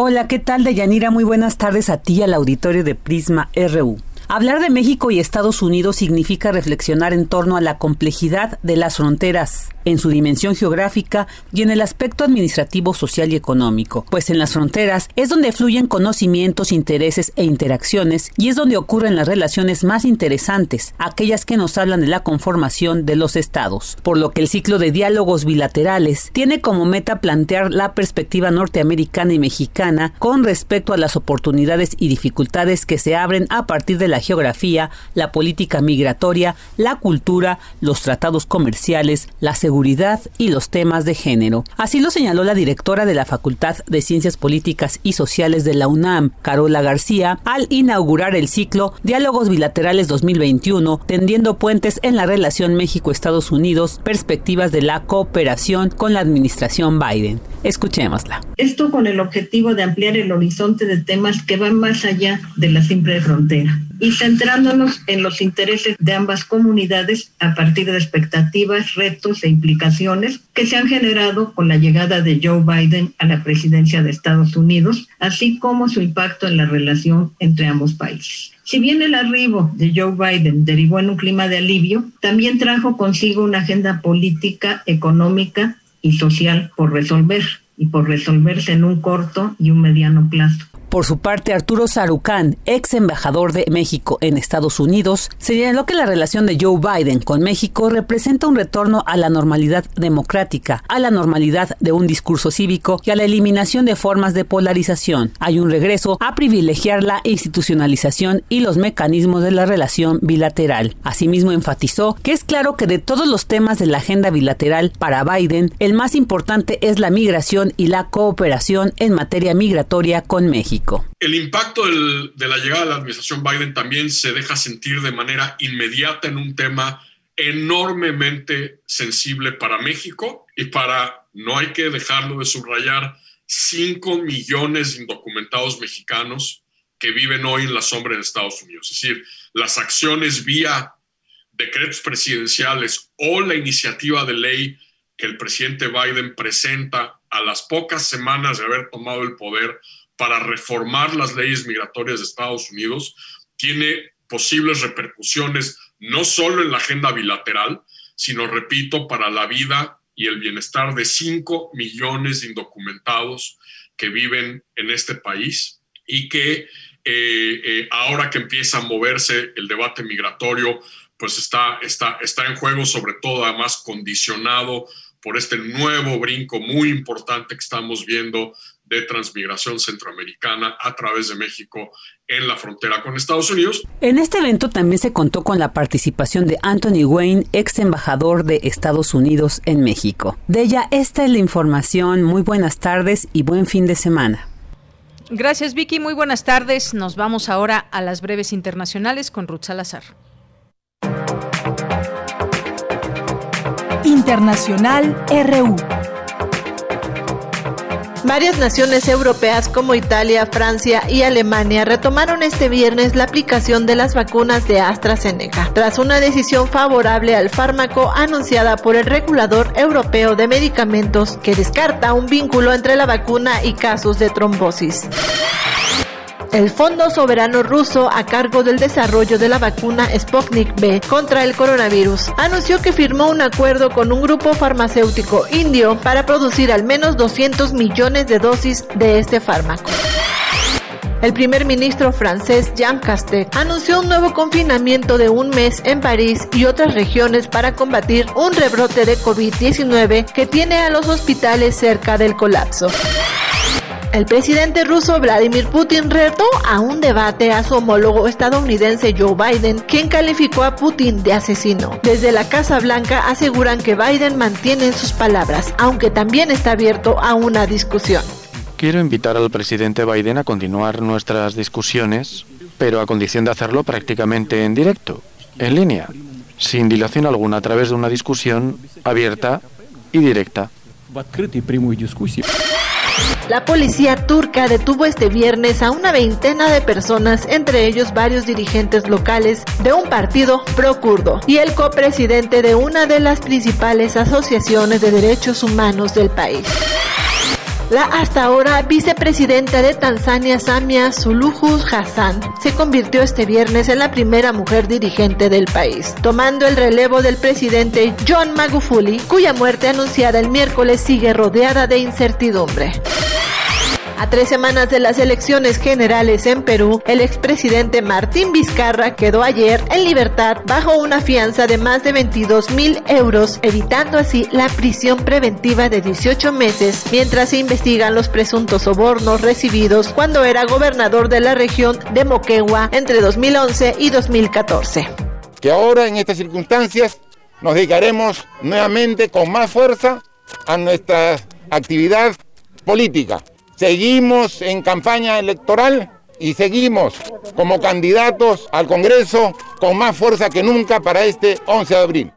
Hola, ¿qué tal, Deyanira? Muy buenas tardes a ti al auditorio de Prisma RU. Hablar de México y Estados Unidos significa reflexionar en torno a la complejidad de las fronteras, en su dimensión geográfica y en el aspecto administrativo, social y económico, pues en las fronteras es donde fluyen conocimientos, intereses e interacciones y es donde ocurren las relaciones más interesantes, aquellas que nos hablan de la conformación de los estados, por lo que el ciclo de diálogos bilaterales tiene como meta plantear la perspectiva norteamericana y mexicana con respecto a las oportunidades y dificultades que se abren a partir de la geografía, la política migratoria, la cultura, los tratados comerciales, la seguridad y los temas de género. Así lo señaló la directora de la Facultad de Ciencias Políticas y Sociales de la UNAM, Carola García, al inaugurar el ciclo Diálogos Bilaterales 2021, tendiendo puentes en la relación México-Estados Unidos, perspectivas de la cooperación con la administración Biden. Escuchémosla. Esto con el objetivo de ampliar el horizonte de temas que van más allá de la simple frontera centrándonos en los intereses de ambas comunidades a partir de expectativas, retos e implicaciones que se han generado con la llegada de Joe Biden a la presidencia de Estados Unidos, así como su impacto en la relación entre ambos países. Si bien el arribo de Joe Biden derivó en un clima de alivio, también trajo consigo una agenda política, económica y social por resolver y por resolverse en un corto y un mediano plazo. Por su parte, Arturo Sarucán, ex embajador de México en Estados Unidos, señaló que la relación de Joe Biden con México representa un retorno a la normalidad democrática, a la normalidad de un discurso cívico y a la eliminación de formas de polarización. Hay un regreso a privilegiar la institucionalización y los mecanismos de la relación bilateral. Asimismo, enfatizó que es claro que de todos los temas de la agenda bilateral para Biden, el más importante es la migración y la cooperación en materia migratoria con México. El impacto de la llegada de la administración Biden también se deja sentir de manera inmediata en un tema enormemente sensible para México y para, no hay que dejarlo de subrayar, 5 millones de indocumentados mexicanos que viven hoy en la sombra de Estados Unidos. Es decir, las acciones vía decretos presidenciales o la iniciativa de ley que el presidente Biden presenta a las pocas semanas de haber tomado el poder para reformar las leyes migratorias de Estados Unidos tiene posibles repercusiones no solo en la agenda bilateral, sino, repito, para la vida y el bienestar de 5 millones de indocumentados que viven en este país y que eh, eh, ahora que empieza a moverse el debate migratorio, pues está, está, está en juego, sobre todo además condicionado por este nuevo brinco muy importante que estamos viendo de transmigración centroamericana a través de México en la frontera con Estados Unidos. En este evento también se contó con la participación de Anthony Wayne, ex embajador de Estados Unidos en México. De ella, esta es la información. Muy buenas tardes y buen fin de semana. Gracias Vicky, muy buenas tardes. Nos vamos ahora a las breves internacionales con Ruth Salazar. Internacional RU. Varias naciones europeas como Italia, Francia y Alemania retomaron este viernes la aplicación de las vacunas de AstraZeneca, tras una decisión favorable al fármaco anunciada por el regulador europeo de medicamentos que descarta un vínculo entre la vacuna y casos de trombosis. El Fondo Soberano Ruso a cargo del desarrollo de la vacuna Sputnik B contra el coronavirus anunció que firmó un acuerdo con un grupo farmacéutico indio para producir al menos 200 millones de dosis de este fármaco. El primer ministro francés Jean Castex anunció un nuevo confinamiento de un mes en París y otras regiones para combatir un rebrote de COVID-19 que tiene a los hospitales cerca del colapso. El presidente ruso Vladimir Putin retó a un debate a su homólogo estadounidense Joe Biden, quien calificó a Putin de asesino. Desde la Casa Blanca aseguran que Biden mantiene sus palabras, aunque también está abierto a una discusión. Quiero invitar al presidente Biden a continuar nuestras discusiones, pero a condición de hacerlo prácticamente en directo, en línea, sin dilación alguna a través de una discusión abierta y directa. La policía turca detuvo este viernes a una veintena de personas, entre ellos varios dirigentes locales de un partido pro-kurdo y el copresidente de una de las principales asociaciones de derechos humanos del país. La hasta ahora vicepresidenta de Tanzania, Samia Suluhu Hassan, se convirtió este viernes en la primera mujer dirigente del país, tomando el relevo del presidente John Magufuli, cuya muerte anunciada el miércoles sigue rodeada de incertidumbre. A tres semanas de las elecciones generales en Perú, el expresidente Martín Vizcarra quedó ayer en libertad bajo una fianza de más de 22 mil euros, evitando así la prisión preventiva de 18 meses, mientras se investigan los presuntos sobornos recibidos cuando era gobernador de la región de Moquegua entre 2011 y 2014. Que ahora en estas circunstancias nos dedicaremos nuevamente con más fuerza a nuestra actividad política Seguimos en campaña electoral y seguimos como candidatos al Congreso con más fuerza que nunca para este 11 de abril.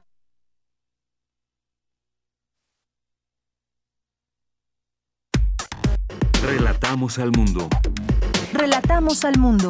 Relatamos al mundo. Relatamos al mundo.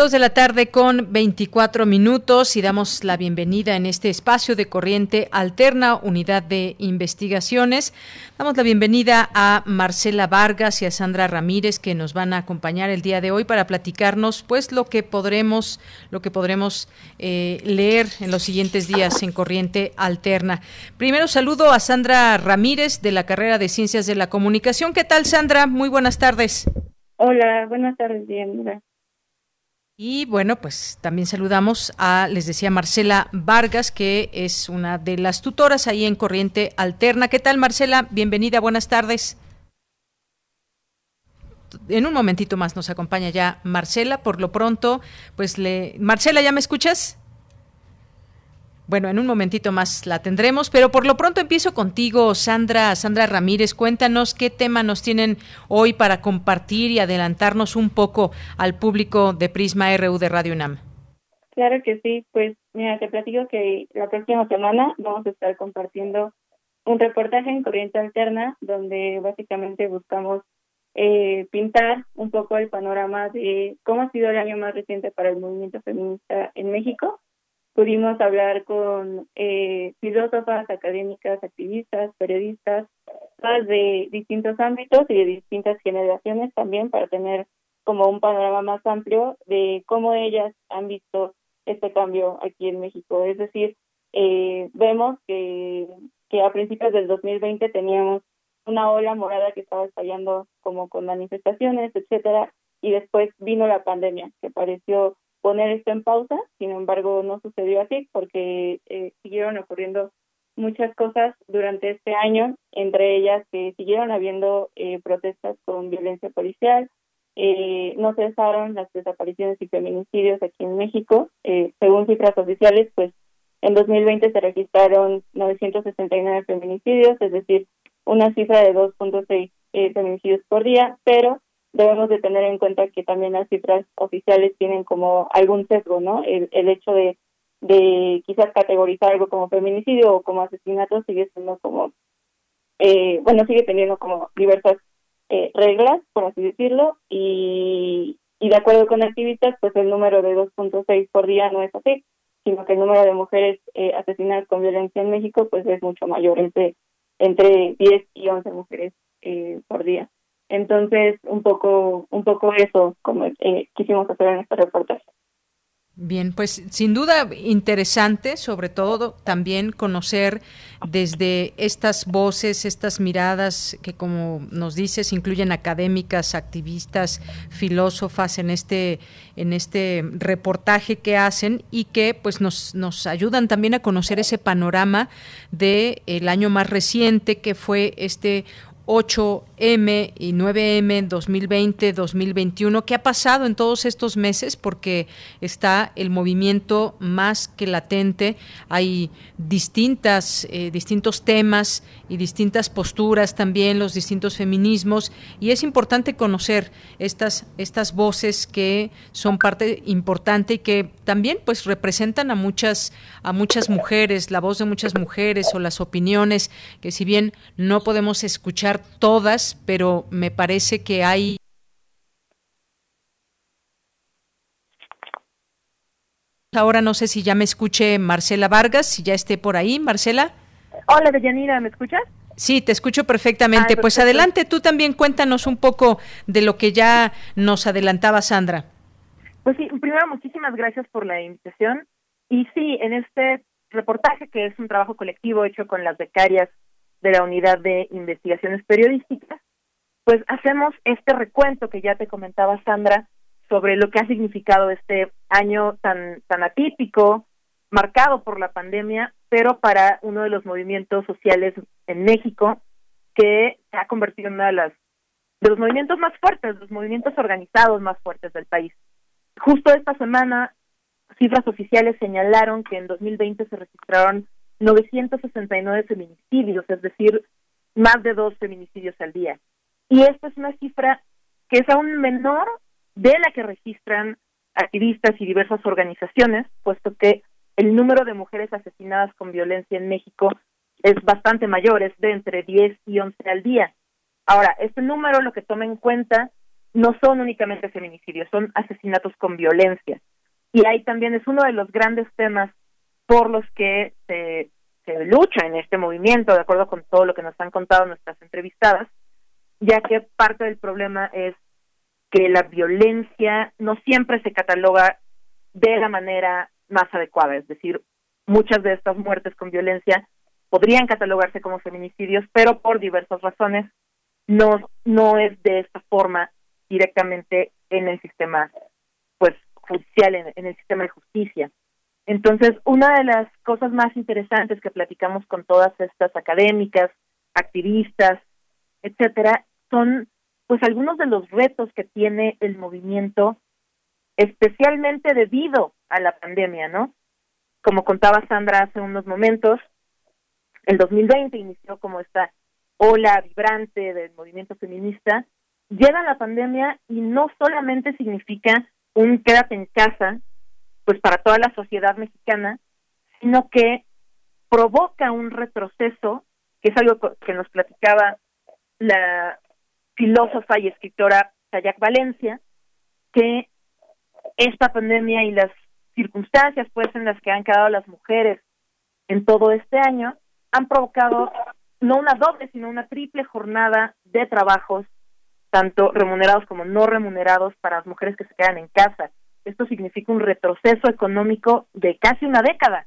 Dos de la tarde con 24 minutos y damos la bienvenida en este espacio de Corriente Alterna, Unidad de Investigaciones. Damos la bienvenida a Marcela Vargas y a Sandra Ramírez que nos van a acompañar el día de hoy para platicarnos pues lo que podremos, lo que podremos eh, leer en los siguientes días en Corriente Alterna. Primero saludo a Sandra Ramírez de la carrera de Ciencias de la Comunicación. ¿Qué tal Sandra? Muy buenas tardes. Hola, buenas tardes, bien. Y bueno, pues también saludamos a, les decía, Marcela Vargas, que es una de las tutoras ahí en Corriente Alterna. ¿Qué tal, Marcela? Bienvenida, buenas tardes. En un momentito más nos acompaña ya Marcela. Por lo pronto, pues le... Marcela, ¿ya me escuchas? Bueno, en un momentito más la tendremos, pero por lo pronto empiezo contigo, Sandra, Sandra Ramírez. Cuéntanos qué tema nos tienen hoy para compartir y adelantarnos un poco al público de Prisma RU de Radio UNAM. Claro que sí, pues mira, te platico que la próxima semana vamos a estar compartiendo un reportaje en Corriente Alterna donde básicamente buscamos eh, pintar un poco el panorama de cómo ha sido el año más reciente para el movimiento feminista en México pudimos hablar con eh, filósofas, académicas, activistas, periodistas, todas de distintos ámbitos y de distintas generaciones también para tener como un panorama más amplio de cómo ellas han visto este cambio aquí en México. Es decir, eh, vemos que, que a principios del 2020 teníamos una ola morada que estaba estallando como con manifestaciones, etcétera, y después vino la pandemia, que pareció poner esto en pausa, sin embargo no sucedió así porque eh, siguieron ocurriendo muchas cosas durante este año, entre ellas que siguieron habiendo eh, protestas con violencia policial, eh, no cesaron las desapariciones y feminicidios aquí en México. según cifras oficiales, pues en 2020 se registraron 969 feminicidios, es decir, una cifra de 2.6 feminicidios por día, pero debemos de tener en cuenta que también las cifras oficiales tienen como algún sesgo, ¿no? El, el hecho de, de quizás categorizar algo como feminicidio o como asesinato sigue siendo como, eh, bueno, sigue teniendo como diversas eh, reglas, por así decirlo, y, y de acuerdo con activistas, pues el número de 2.6 por día no es así, sino que el número de mujeres eh, asesinadas con violencia en México pues es mucho mayor, entre, entre 10 y 11 mujeres eh, por día. Entonces, un poco, un poco eso como eh, quisimos hacer en este reportaje. Bien, pues sin duda interesante, sobre todo también conocer desde estas voces, estas miradas que como nos dices incluyen académicas, activistas, filósofas en este en este reportaje que hacen y que pues nos, nos ayudan también a conocer ese panorama de el año más reciente que fue este 8M y 9M 2020-2021. ¿Qué ha pasado en todos estos meses? Porque está el movimiento más que latente. Hay distintas, eh, distintos temas y distintas posturas también, los distintos feminismos. Y es importante conocer estas, estas voces que son parte importante y que también pues representan a muchas, a muchas mujeres, la voz de muchas mujeres o las opiniones que si bien no podemos escuchar todas, pero me parece que hay Ahora no sé si ya me escuche Marcela Vargas, si ya esté por ahí. Marcela. Hola, Deyanira, ¿me escuchas? Sí, te escucho perfectamente. pues adelante, tú también cuéntanos un poco de lo que ya nos adelantaba Sandra. Pues sí, primero muchísimas gracias por la invitación. Y sí, en este reportaje, que es un trabajo colectivo hecho con las becarias de la Unidad de Investigaciones Periodísticas, pues hacemos este recuento que ya te comentaba Sandra sobre lo que ha significado este año tan, tan atípico, marcado por la pandemia, pero para uno de los movimientos sociales en México que se ha convertido en una de las de los movimientos más fuertes, los movimientos organizados más fuertes del país. Justo esta semana, cifras oficiales señalaron que en 2020 se registraron 969 feminicidios, es decir, más de dos feminicidios al día. Y esta es una cifra que es aún menor de la que registran activistas y diversas organizaciones, puesto que el número de mujeres asesinadas con violencia en México es bastante mayor, es de entre 10 y 11 al día. Ahora, este número lo que toma en cuenta no son únicamente feminicidios, son asesinatos con violencia. Y ahí también es uno de los grandes temas por los que se, se lucha en este movimiento, de acuerdo con todo lo que nos han contado nuestras entrevistadas, ya que parte del problema es que la violencia no siempre se cataloga de la manera más adecuada, es decir, muchas de estas muertes con violencia podrían catalogarse como feminicidios, pero por diversas razones no no es de esta forma directamente en el sistema pues judicial en, en el sistema de justicia. Entonces, una de las cosas más interesantes que platicamos con todas estas académicas, activistas, etcétera, son pues algunos de los retos que tiene el movimiento, especialmente debido a la pandemia, ¿no? Como contaba Sandra hace unos momentos, el 2020 inició como esta ola vibrante del movimiento feminista, llega la pandemia y no solamente significa un quédate en casa, pues para toda la sociedad mexicana, sino que provoca un retroceso, que es algo que nos platicaba la filósofa y escritora Sayak Valencia, que esta pandemia y las circunstancias pues en las que han quedado las mujeres en todo este año han provocado no una doble sino una triple jornada de trabajos tanto remunerados como no remunerados para las mujeres que se quedan en casa. Esto significa un retroceso económico de casi una década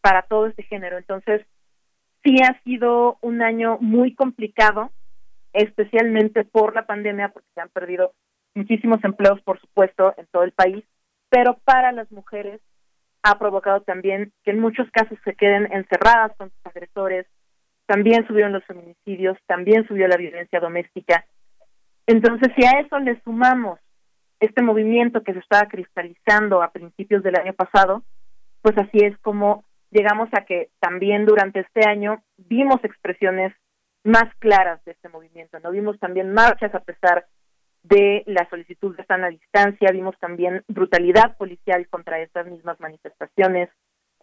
para todo este género. Entonces, sí ha sido un año muy complicado especialmente por la pandemia, porque se han perdido muchísimos empleos, por supuesto, en todo el país, pero para las mujeres ha provocado también que en muchos casos se queden encerradas con sus agresores, también subieron los feminicidios, también subió la violencia doméstica. Entonces, si a eso le sumamos este movimiento que se estaba cristalizando a principios del año pasado, pues así es como llegamos a que también durante este año vimos expresiones más claras de este movimiento. No vimos también marchas a pesar de la solicitud de estar a distancia, vimos también brutalidad policial contra estas mismas manifestaciones,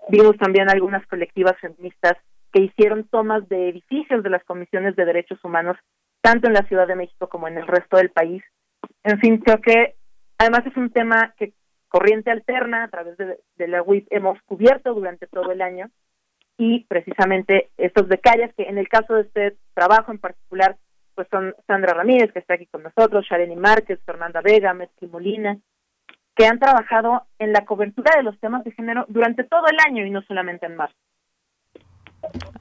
vimos también algunas colectivas feministas que hicieron tomas de edificios de las comisiones de derechos humanos, tanto en la Ciudad de México como en el resto del país. En fin, creo que además es un tema que Corriente Alterna, a través de, de la UIP, hemos cubierto durante todo el año y precisamente estos becarias que en el caso de este trabajo en particular pues son Sandra Ramírez que está aquí con nosotros, Shareni Márquez, Fernanda Vega, Mezqui Molina, que han trabajado en la cobertura de los temas de género durante todo el año y no solamente en marzo.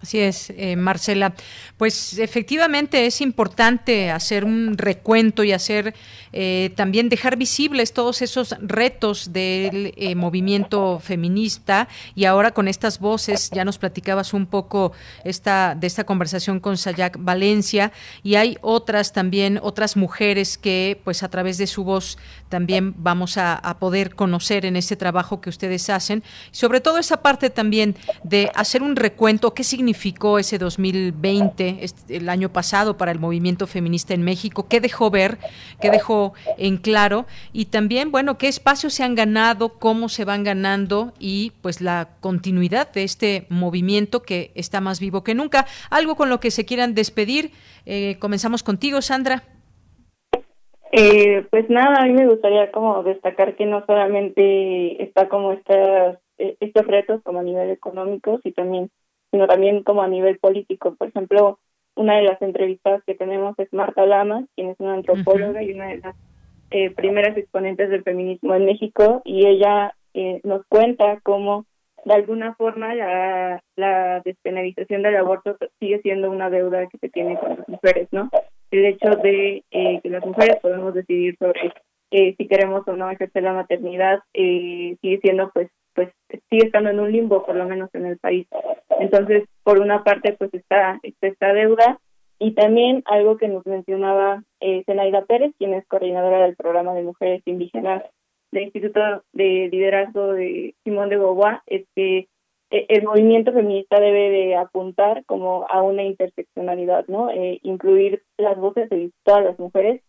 Así es, eh, Marcela. Pues efectivamente es importante hacer un recuento y hacer eh, también dejar visibles todos esos retos del eh, movimiento feminista. Y ahora con estas voces ya nos platicabas un poco esta de esta conversación con Sayak Valencia. Y hay otras también otras mujeres que pues a través de su voz también vamos a, poder conocer en este trabajo que ustedes hacen. Sobre todo esa parte también de hacer un recuento qué significó ese 2020 el año pasado para el movimiento feminista en México qué dejó ver qué dejó en claro y también, bueno, qué espacios se han ganado, cómo se van ganando y pues la continuidad de este movimiento que está más vivo que nunca. Algo con lo que se quieran despedir. Eh, comenzamos contigo, Sandra. Eh, pues nada, a mí me gustaría como destacar que no solamente está como estas, eh, estos retos como a nivel económico, y también, sino también como a nivel político. Por ejemplo, una de las entrevistas que tenemos es Marta Lamas, quien es una antropóloga y una de las eh, primeras exponentes del feminismo en México, y ella eh, nos cuenta cómo de alguna forma la, la despenalización del aborto sigue siendo una deuda que se tiene con las mujeres, ¿no? El hecho de eh, que las mujeres podemos decidir sobre si queremos o no ejercer la maternidad sigue siendo pues pues sigue estando en un limbo por lo menos en el país entonces por una parte pues está, está esta deuda Y también algo que nos mencionaba eh, Zenaida Pérez, quien es coordinadora del programa de mujeres indígenas del Instituto de Liderazgo de Simón de Beauvoir, es que eh, el movimiento feminista debe de apuntar como a una interseccionalidad, ¿no? Eh, incluir las voces de todas las mujeres,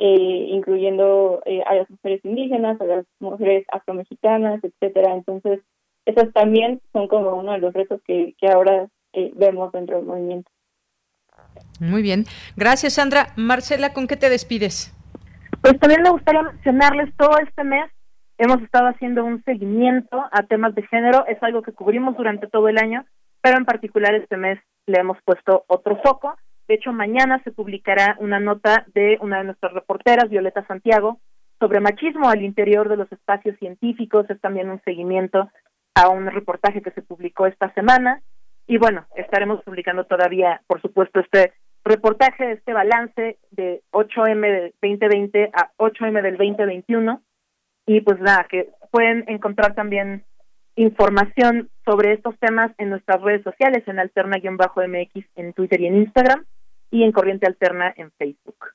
eh, incluyendo eh, a las mujeres indígenas, a las mujeres afromexicanas, etcétera. Entonces, esos también son como uno de los retos que, que ahora eh, vemos dentro del movimiento. Muy bien. Gracias, Sandra. Marcela, ¿con qué te despides? Pues también me gustaría mencionarles todo este mes hemos estado haciendo un seguimiento a temas de género, es algo que cubrimos durante todo el año, pero en particular este mes le hemos puesto otro foco. De hecho, mañana se publicará una nota de una de nuestras reporteras, Violeta Santiago, sobre machismo al interior de los espacios científicos. Es también un seguimiento a un reportaje que se publicó esta semana. Y bueno, estaremos publicando todavía, por supuesto, este reportaje, este balance de 8M del 2020 a 8M del 2021 y pues nada, que pueden encontrar también información sobre estos temas en nuestras redes sociales, en alterna-mx en Twitter y en Instagram, y en Corriente Alterna en Facebook.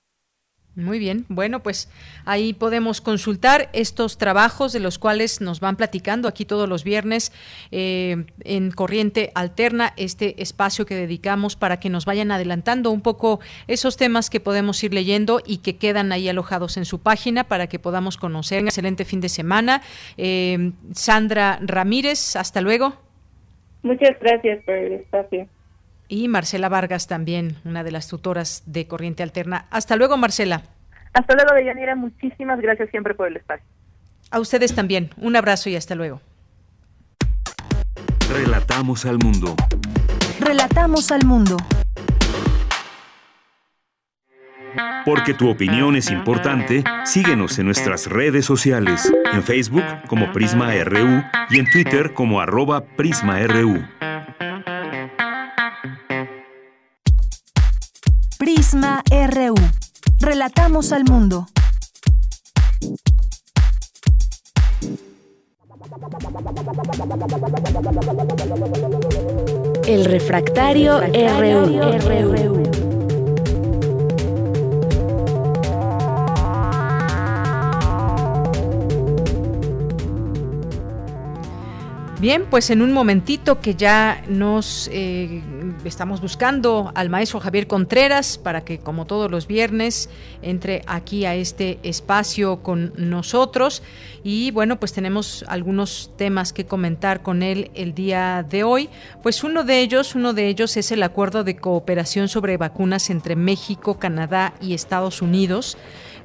Muy bien, bueno, pues ahí podemos consultar estos trabajos de los cuales nos van platicando aquí todos los viernes eh, en Corriente Alterna, este espacio que dedicamos para que nos vayan adelantando un poco esos temas que podemos ir leyendo y que quedan ahí alojados en su página para que podamos conocer. Un excelente fin de semana. Eh, Sandra Ramírez, hasta luego. Muchas gracias por el espacio. Y Marcela Vargas también, una de las tutoras de Corriente Alterna. Hasta luego, Marcela. Hasta luego, Deyanira. Muchísimas gracias siempre por el espacio. A ustedes también. Un abrazo y hasta luego. Relatamos al mundo. Relatamos al mundo. Porque tu opinión es importante, síguenos en nuestras redes sociales, en Facebook como Prisma RU y en Twitter como arroba PrismaRU. Prisma RU. Relatamos al mundo. El refractario, RU. Bien, pues en un momentito que ya nos eh, estamos buscando al maestro Javier Contreras para que, como todos los viernes, entre aquí a este espacio con nosotros. Y bueno, pues tenemos algunos temas que comentar con él el día de hoy. Pues uno de ellos, uno de ellos es el acuerdo de cooperación sobre vacunas entre México, Canadá y Estados Unidos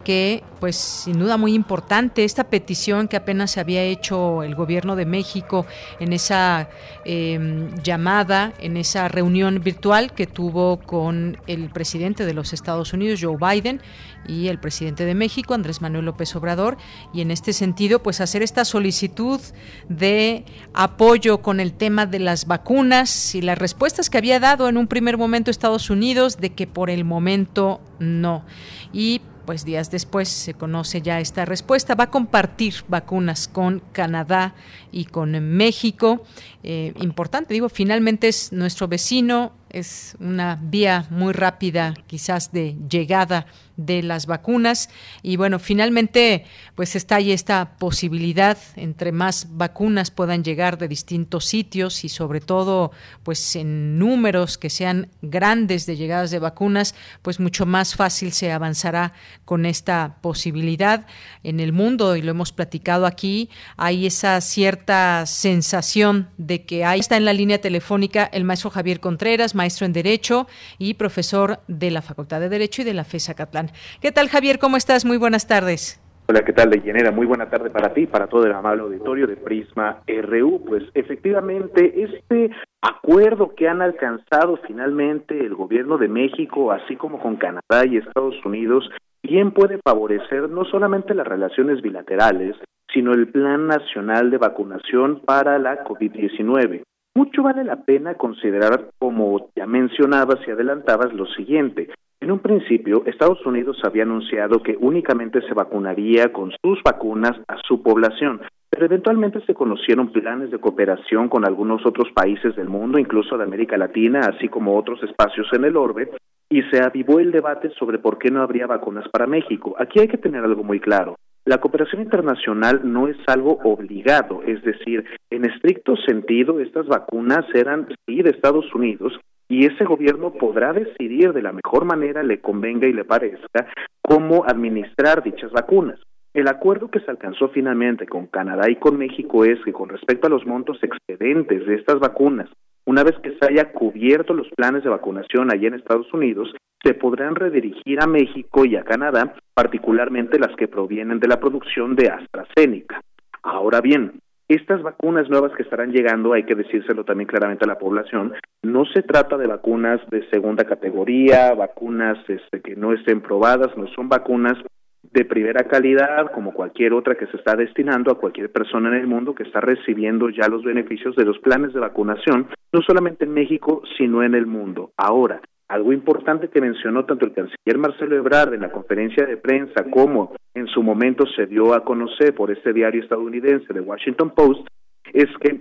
que pues sin duda muy importante esta petición que apenas se había hecho el gobierno de México en esa em, llamada, en esa reunión virtual que tuvo con el presidente de los Estados Unidos, Joe Biden, y el presidente de México, Andrés Manuel López Obrador, y en este sentido, pues hacer esta solicitud de apoyo con el tema de las vacunas y las respuestas que había dado en un primer momento Estados Unidos de que por el momento no. Y pues días después se conoce ya esta respuesta. Va a compartir vacunas con Canadá y con México. Eh, importante, digo, finalmente es nuestro vecino, es una vía muy rápida quizás de llegada de las vacunas y bueno finalmente pues está ahí esta posibilidad entre más vacunas puedan llegar de distintos sitios y sobre todo pues en números que sean grandes de llegadas de vacunas pues mucho más fácil se avanzará con esta posibilidad en el mundo y lo hemos platicado aquí hay esa cierta sensación de que ahí está en la línea telefónica el maestro Javier Contreras maestro en Derecho y profesor de la Facultad de Derecho y de la FESA Catlán. ¿Qué tal, Javier? ¿Cómo estás? Muy buenas tardes. Hola, ¿qué tal, Deyanira? Muy buena tarde para ti, para todo el amable auditorio de Prisma RU. Pues efectivamente, este acuerdo que han alcanzado finalmente el gobierno de México, así como con Canadá y Estados Unidos, bien puede favorecer no solamente las relaciones bilaterales, sino el Plan Nacional de Vacunación para la COVID-19. Mucho vale la pena considerar, como ya mencionabas y adelantabas, lo siguiente. En un principio, Estados Unidos había anunciado que únicamente se vacunaría con sus vacunas a su población, pero eventualmente se conocieron planes de cooperación con algunos otros países del mundo, incluso de América Latina, así como otros espacios en el orbe, y se avivó el debate sobre por qué no habría vacunas para México. Aquí hay que tener algo muy claro. La cooperación internacional no es algo obligado, es decir, en estricto sentido, estas vacunas eran sí de Estados Unidos y ese gobierno podrá decidir de la mejor manera le convenga y le parezca cómo administrar dichas vacunas. El acuerdo que se alcanzó finalmente con Canadá y con México es que con respecto a los montos excedentes de estas vacunas, una vez que se haya cubierto los planes de vacunación allí en Estados Unidos, se podrán redirigir a México y a Canadá, particularmente las que provienen de la producción de AstraZeneca. Ahora bien, estas vacunas nuevas que estarán llegando, hay que decírselo también claramente a la población, no se trata de vacunas de segunda categoría, vacunas este, que no estén probadas, no son vacunas de primera calidad, como cualquier otra que se está destinando a cualquier persona en el mundo que está recibiendo ya los beneficios de los planes de vacunación, no solamente en México, sino en el mundo. Ahora, algo importante que mencionó tanto el canciller Marcelo Ebrard en la conferencia de prensa como en su momento se dio a conocer por este diario estadounidense de Washington Post es que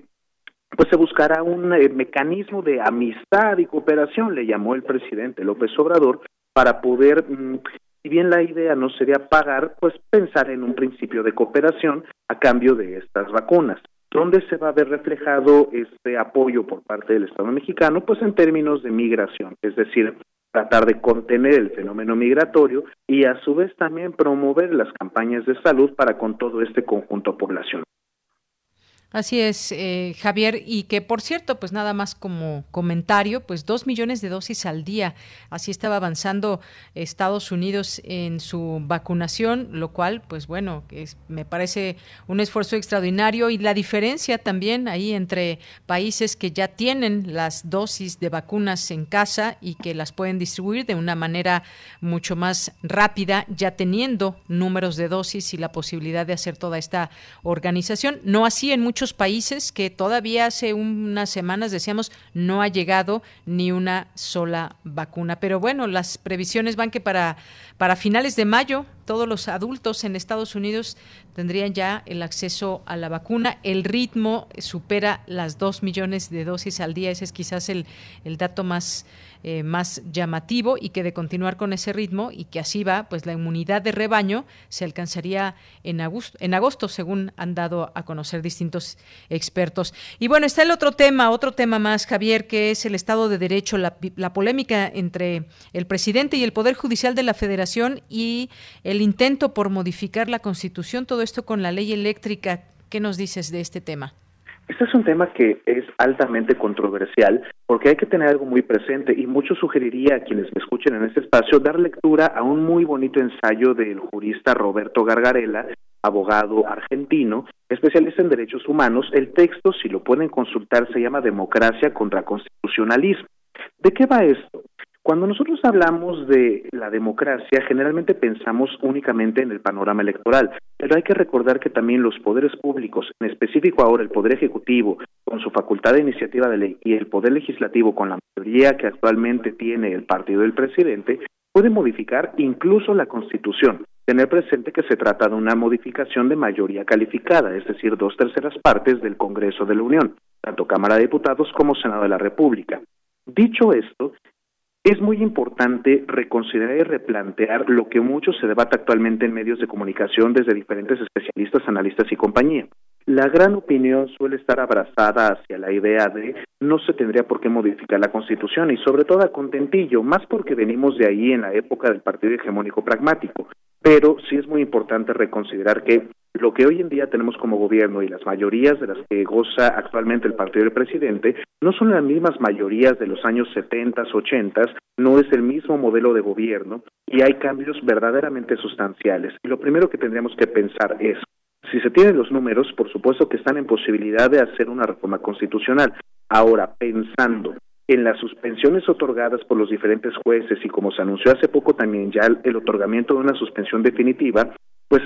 pues se buscará un eh, mecanismo de amistad y cooperación, le llamó el presidente López Obrador, para poder, mm, si bien la idea no sería pagar, pues pensar en un principio de cooperación a cambio de estas vacunas. ¿Dónde se va a ver reflejado este apoyo por parte del Estado mexicano? Pues en términos de migración, es decir, tratar de contener el fenómeno migratorio y a su vez también promover las campañas de salud para con todo este conjunto poblacional. Así es, eh, Javier, y que por cierto, pues nada más como comentario, pues dos millones de dosis al día, así estaba avanzando Estados Unidos en su vacunación, lo cual, pues bueno, es, me parece un esfuerzo extraordinario. Y la diferencia también ahí entre países que ya tienen las dosis de vacunas en casa y que las pueden distribuir de una manera mucho más rápida, ya teniendo números de dosis y la posibilidad de hacer toda esta organización, no así en muchos muchos países que todavía hace unas semanas decíamos no ha llegado ni una sola vacuna. Pero bueno, las previsiones van que para, para finales de mayo todos los adultos en Estados Unidos tendrían ya el acceso a la vacuna. El ritmo supera las dos millones de dosis al día. Ese es quizás el, el dato más eh, más llamativo y que de continuar con ese ritmo y que así va, pues la inmunidad de rebaño se alcanzaría en agosto, en agosto según han dado a conocer distintos expertos. Y bueno, está el otro tema, otro tema más, Javier, que es el Estado de Derecho, la, la polémica entre el presidente y el Poder Judicial de la Federación y el intento por modificar la Constitución, todo esto con la ley eléctrica. ¿Qué nos dices de este tema? Este es un tema que es altamente controversial porque hay que tener algo muy presente y mucho sugeriría a quienes me escuchen en este espacio dar lectura a un muy bonito ensayo del jurista Roberto Gargarella, abogado argentino, especialista en derechos humanos. El texto, si lo pueden consultar, se llama Democracia contra Constitucionalismo. ¿De qué va esto? Cuando nosotros hablamos de la democracia, generalmente pensamos únicamente en el panorama electoral, pero hay que recordar que también los poderes públicos, en específico ahora el Poder Ejecutivo, con su facultad de iniciativa de ley, y el Poder Legislativo, con la mayoría que actualmente tiene el partido del presidente, pueden modificar incluso la Constitución. Tener presente que se trata de una modificación de mayoría calificada, es decir, dos terceras partes del Congreso de la Unión, tanto Cámara de Diputados como Senado de la República. Dicho esto, es muy importante reconsiderar y replantear lo que mucho se debate actualmente en medios de comunicación desde diferentes especialistas, analistas y compañía. La gran opinión suele estar abrazada hacia la idea de no se tendría por qué modificar la Constitución y sobre todo a contentillo, más porque venimos de ahí en la época del partido hegemónico pragmático. Pero sí es muy importante reconsiderar que lo que hoy en día tenemos como gobierno y las mayorías de las que goza actualmente el partido del presidente no son las mismas mayorías de los años 70, 80, no es el mismo modelo de gobierno y hay cambios verdaderamente sustanciales. Y lo primero que tendríamos que pensar es, si se tienen los números, por supuesto que están en posibilidad de hacer una reforma constitucional. Ahora, pensando en las suspensiones otorgadas por los diferentes jueces y como se anunció hace poco también ya el otorgamiento de una suspensión definitiva, pues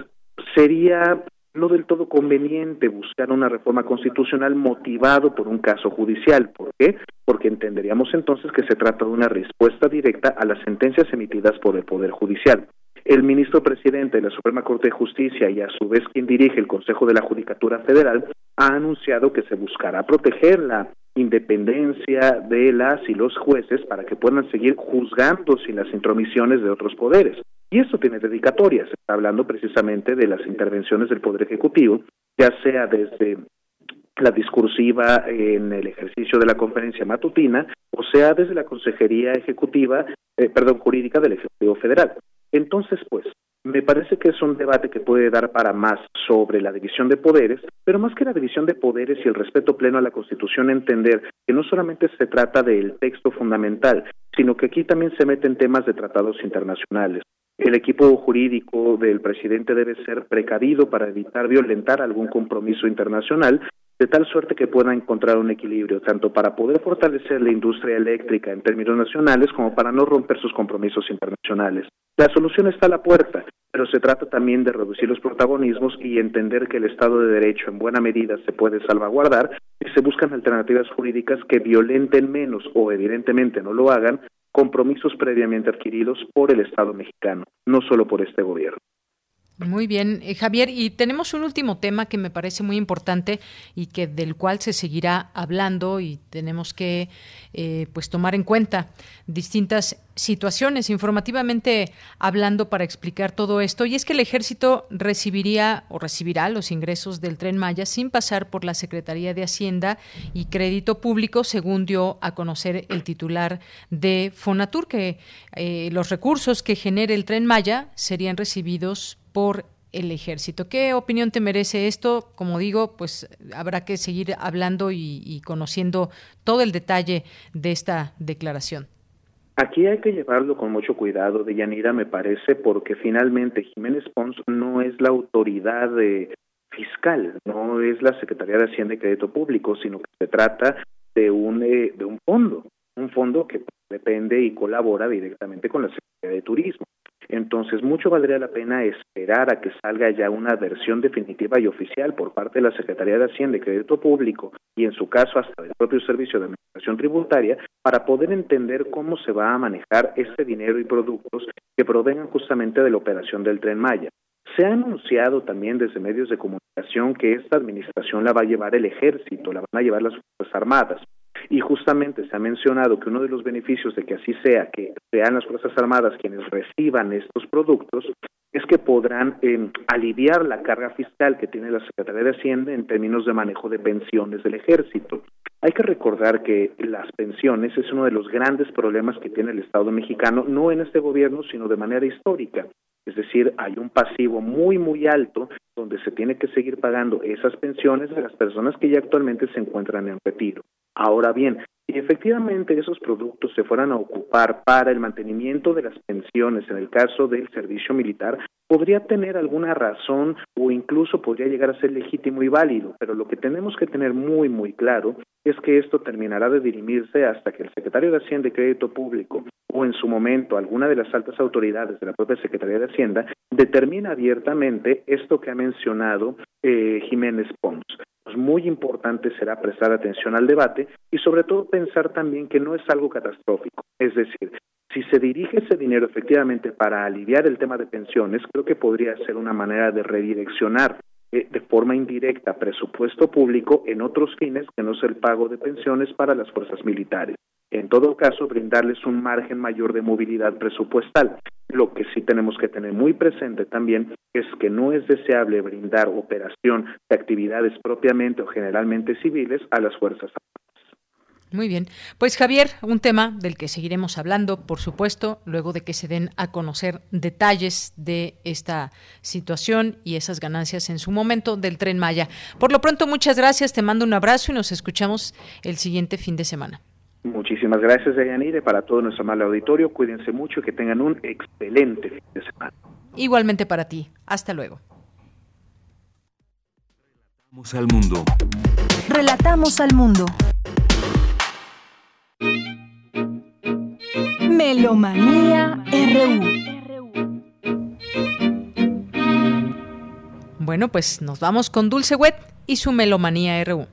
sería no del todo conveniente buscar una reforma constitucional motivado por un caso judicial. ¿Por qué? Porque entenderíamos entonces que se trata de una respuesta directa a las sentencias emitidas por el Poder Judicial. El ministro presidente de la Suprema Corte de Justicia y a su vez quien dirige el Consejo de la Judicatura Federal ha anunciado que se buscará proteger la independencia de las y los jueces para que puedan seguir juzgando sin las intromisiones de otros poderes. Y esto tiene dedicatorias. Está hablando precisamente de las intervenciones del Poder Ejecutivo, ya sea desde la discursiva en el ejercicio de la conferencia matutina, o sea, desde la Consejería Ejecutiva, eh, perdón, Jurídica del Ejecutivo Federal. Entonces, pues, me parece que es un debate que puede dar para más sobre la división de poderes, pero más que la división de poderes y el respeto pleno a la Constitución, entender que no solamente se trata del texto fundamental, sino que aquí también se meten temas de tratados internacionales. El equipo jurídico del presidente debe ser precavido para evitar violentar algún compromiso internacional, de tal suerte que pueda encontrar un equilibrio, tanto para poder fortalecer la industria eléctrica en términos nacionales como para no romper sus compromisos internacionales. La solución está a la puerta, pero se trata también de reducir los protagonismos y entender que el Estado de Derecho en buena medida se puede salvaguardar y se buscan alternativas jurídicas que violenten menos o evidentemente no lo hagan compromisos previamente adquiridos por el Estado mexicano, no solo por este gobierno. Muy bien, eh, Javier, y tenemos un último tema que me parece muy importante y que del cual se seguirá hablando y tenemos que eh, pues tomar en cuenta. Distintas situaciones informativamente hablando para explicar todo esto. Y es que el ejército recibiría o recibirá los ingresos del tren Maya sin pasar por la Secretaría de Hacienda y Crédito Público según dio a conocer el titular de Fonatur que eh, los recursos que genere el tren Maya serían recibidos por el ejército. ¿Qué opinión te merece esto? Como digo, pues habrá que seguir hablando y, conociendo todo el detalle de esta declaración. Aquí hay que llevarlo con mucho cuidado, de Yanira, me parece, porque finalmente Jiménez Pons no es la autoridad fiscal, no es la Secretaría de Hacienda y Crédito Público, sino que se trata de un, eh, de un fondo, un fondo que depende y colabora directamente con la Secretaría de Turismo. Entonces, mucho valdría la pena esperar a que salga ya una versión definitiva y oficial por parte de la Secretaría de Hacienda y Crédito Público y, en su caso, hasta del propio Servicio de Administración Tributaria, para poder entender cómo se va a manejar ese dinero y productos que provengan justamente de la operación del Tren Maya. Se ha anunciado también desde medios de comunicación que esta administración la va a llevar el ejército, la van a llevar las Fuerzas Armadas. Y justamente se ha mencionado que uno de los beneficios de que así sea, que sean las Fuerzas Armadas quienes reciban estos productos, es que podrán em, aliviar la carga fiscal que tiene la Secretaría de Hacienda en términos de manejo de pensiones del ejército. Hay que recordar que las pensiones es uno de los grandes problemas que tiene el Estado mexicano, no en este gobierno, sino de manera histórica. Es decir, hay un pasivo muy, muy alto donde se tiene que seguir pagando esas pensiones de las personas que ya actualmente se encuentran en retiro. Ahora bien, si efectivamente esos productos se fueran a ocupar para el mantenimiento de las pensiones en el caso del servicio militar, podría tener alguna razón o incluso podría llegar a ser legítimo y válido, pero lo que tenemos que tener muy, muy claro es que esto terminará de dirimirse hasta que el secretario de Hacienda y Crédito Público o en su momento alguna de las altas autoridades de la propia Secretaría de Hacienda determina abiertamente esto que ha mencionado eh, Jiménez Pons. Pues muy importante será prestar atención al debate y sobre todo pensar también que no es algo catastrófico. Es decir, si se dirige ese dinero efectivamente para aliviar el tema de pensiones, creo que podría ser una manera de redireccionar eh, de forma indirecta presupuesto público en otros fines que no es el pago de pensiones para las fuerzas militares. En todo caso, brindarles un margen mayor de movilidad presupuestal. Lo que sí tenemos que tener muy presente también es que no es deseable brindar operación de actividades propiamente o generalmente civiles a las Fuerzas Armadas. Muy bien. Pues Javier, un tema del que seguiremos hablando, por supuesto, luego de que se den a conocer detalles de esta situación y esas ganancias en su momento del tren Maya. Por lo pronto, muchas gracias, te mando un abrazo y nos escuchamos el siguiente fin de semana. Muchísimas gracias, Deyanire, para todo nuestro amable auditorio. Cuídense mucho y que tengan un excelente fin de semana. Igualmente para ti. Hasta luego. Relatamos al mundo. Relatamos al mundo. Melomanía RU. Bueno, pues nos vamos con Dulce Wet y su Melomanía RU.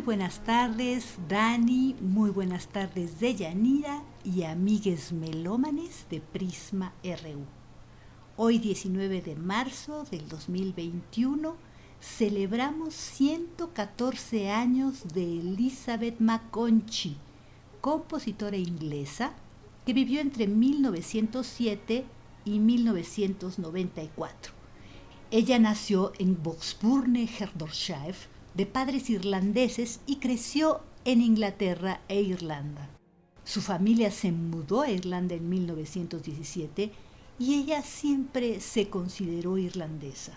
Buenas tardes, Dani. Muy buenas tardes, Deyanira y amigues melómanes de Prisma RU. Hoy, 19 de marzo del 2021, celebramos 114 años de Elizabeth McConchie, compositora inglesa que vivió entre 1907 y 1994. Ella nació en Boxburne, Hertfordshire, de padres irlandeses y creció en Inglaterra e Irlanda. Su familia se mudó a Irlanda en 1917 y ella siempre se consideró irlandesa.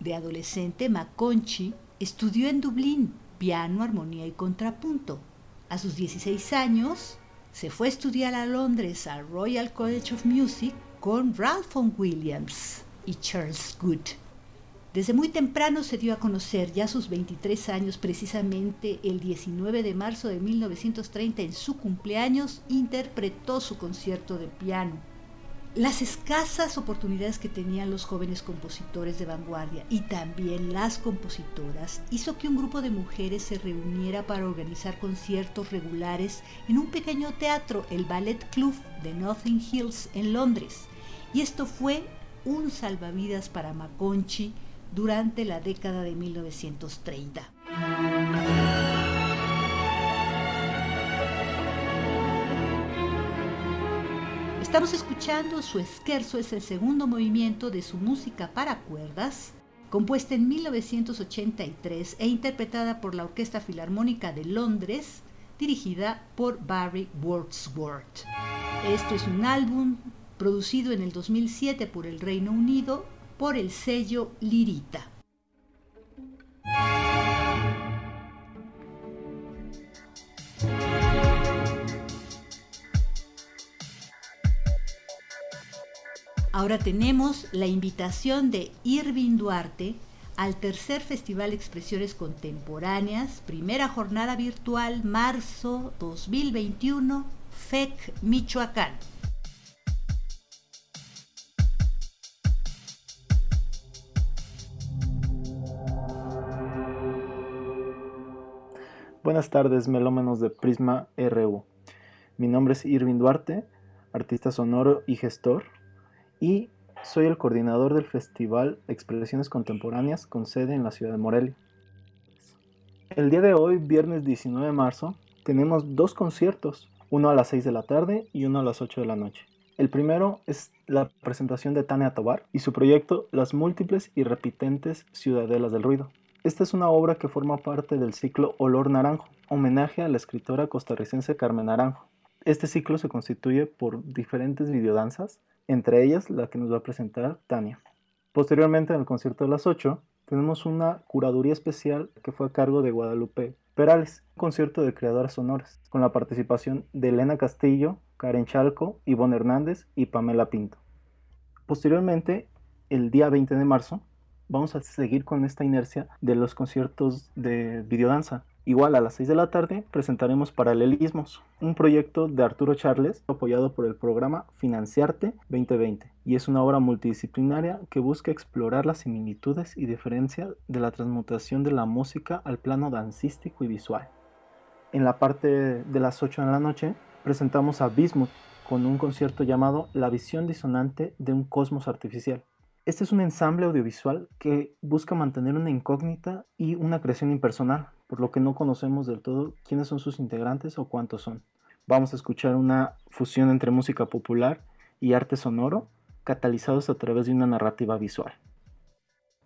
De adolescente, McConchy estudió en Dublín piano, armonía y contrapunto. A sus 16 años, se fue a estudiar a Londres al Royal College of Music con Ralph Vaughan Williams y Charles Good. Desde muy temprano se dio a conocer, ya sus 23 años, precisamente el 19 de marzo de 1930, en su cumpleaños, interpretó su concierto de piano. Las escasas oportunidades que tenían los jóvenes compositores de vanguardia y también las compositoras hizo que un grupo de mujeres se reuniera para organizar conciertos regulares en un pequeño teatro, el Ballet Club de Nothing Hills en Londres. Y esto fue un salvavidas para Maconchi durante la década de 1930. Estamos escuchando su esquerzo, es el segundo movimiento de su música para cuerdas, compuesta en 1983 e interpretada por la Orquesta Filarmónica de Londres, dirigida por Barry Wordsworth. Esto es un álbum producido en el 2007 por el Reino Unido por el sello Lirita. Ahora tenemos la invitación de Irving Duarte al tercer Festival Expresiones Contemporáneas, primera jornada virtual, marzo 2021, FEC Michoacán. Buenas tardes, melómanos de Prisma RU. Mi nombre es Irving Duarte, artista sonoro y gestor, y soy el coordinador del Festival Expresiones Contemporáneas con sede en la ciudad de Morelia. El día de hoy, viernes 19 de marzo, tenemos dos conciertos, uno a las 6 de la tarde y uno a las 8 de la noche. El primero es la presentación de Tania Tobar y su proyecto Las múltiples y repitentes ciudadelas del ruido. Esta es una obra que forma parte del ciclo Olor Naranjo, homenaje a la escritora costarricense Carmen Naranjo. Este ciclo se constituye por diferentes videodanzas, entre ellas la que nos va a presentar Tania. Posteriormente, en el concierto de las 8, tenemos una curaduría especial que fue a cargo de Guadalupe Perales, un concierto de creadoras sonoras, con la participación de Elena Castillo, Karen Chalco, Ivonne Hernández y Pamela Pinto. Posteriormente, el día 20 de marzo, vamos a seguir con esta inercia de los conciertos de videodanza. Igual a las 6 de la tarde presentaremos Paralelismos, un proyecto de Arturo Charles apoyado por el programa Financiarte 2020 y es una obra multidisciplinaria que busca explorar las similitudes y diferencias de la transmutación de la música al plano dancístico y visual. En la parte de las 8 de la noche presentamos a Bismuth con un concierto llamado La visión disonante de un cosmos artificial este es un ensamble audiovisual que busca mantener una incógnita y una creación impersonal, por lo que no conocemos del todo quiénes son sus integrantes o cuántos son. Vamos a escuchar una fusión entre música popular y arte sonoro, catalizados a través de una narrativa visual.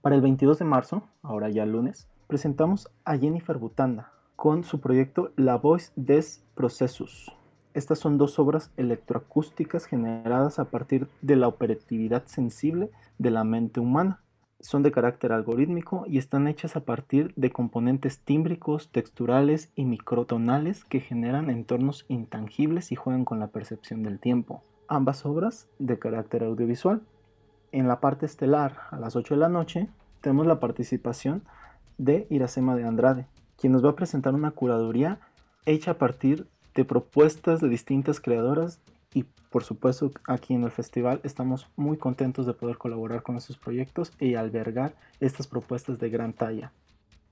Para el 22 de marzo, ahora ya lunes, presentamos a Jennifer Butanda con su proyecto La Voice des Processus, estas son dos obras electroacústicas generadas a partir de la operatividad sensible de la mente humana. Son de carácter algorítmico y están hechas a partir de componentes tímbricos, texturales y microtonales que generan entornos intangibles y juegan con la percepción del tiempo. Ambas obras de carácter audiovisual. En la parte estelar, a las 8 de la noche, tenemos la participación de Iracema de Andrade, quien nos va a presentar una curaduría hecha a partir de propuestas de distintas creadoras y por supuesto aquí en el festival estamos muy contentos de poder colaborar con estos proyectos y albergar estas propuestas de gran talla.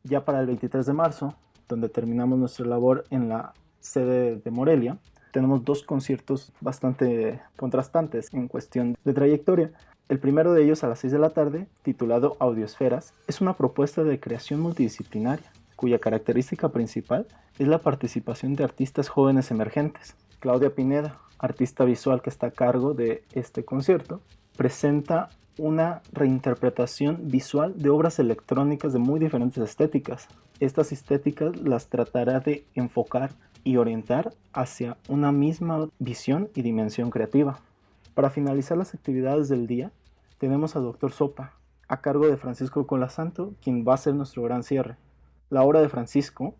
Ya para el 23 de marzo donde terminamos nuestra labor en la sede de Morelia, tenemos dos conciertos bastante contrastantes en cuestión de trayectoria. El primero de ellos a las 6 de la tarde, titulado Audiosferas, es una propuesta de creación multidisciplinaria, cuya característica principal es la participación de artistas jóvenes emergentes. Claudia Pineda, artista visual que está a cargo de este concierto, presenta una reinterpretación visual de obras electrónicas de muy diferentes estéticas. Estas estéticas las tratará de enfocar y orientar hacia una misma visión y dimensión creativa. Para finalizar las actividades del día, tenemos a Dr. Sopa, a cargo de Francisco Colasanto, quien va a ser nuestro gran cierre. La obra de Francisco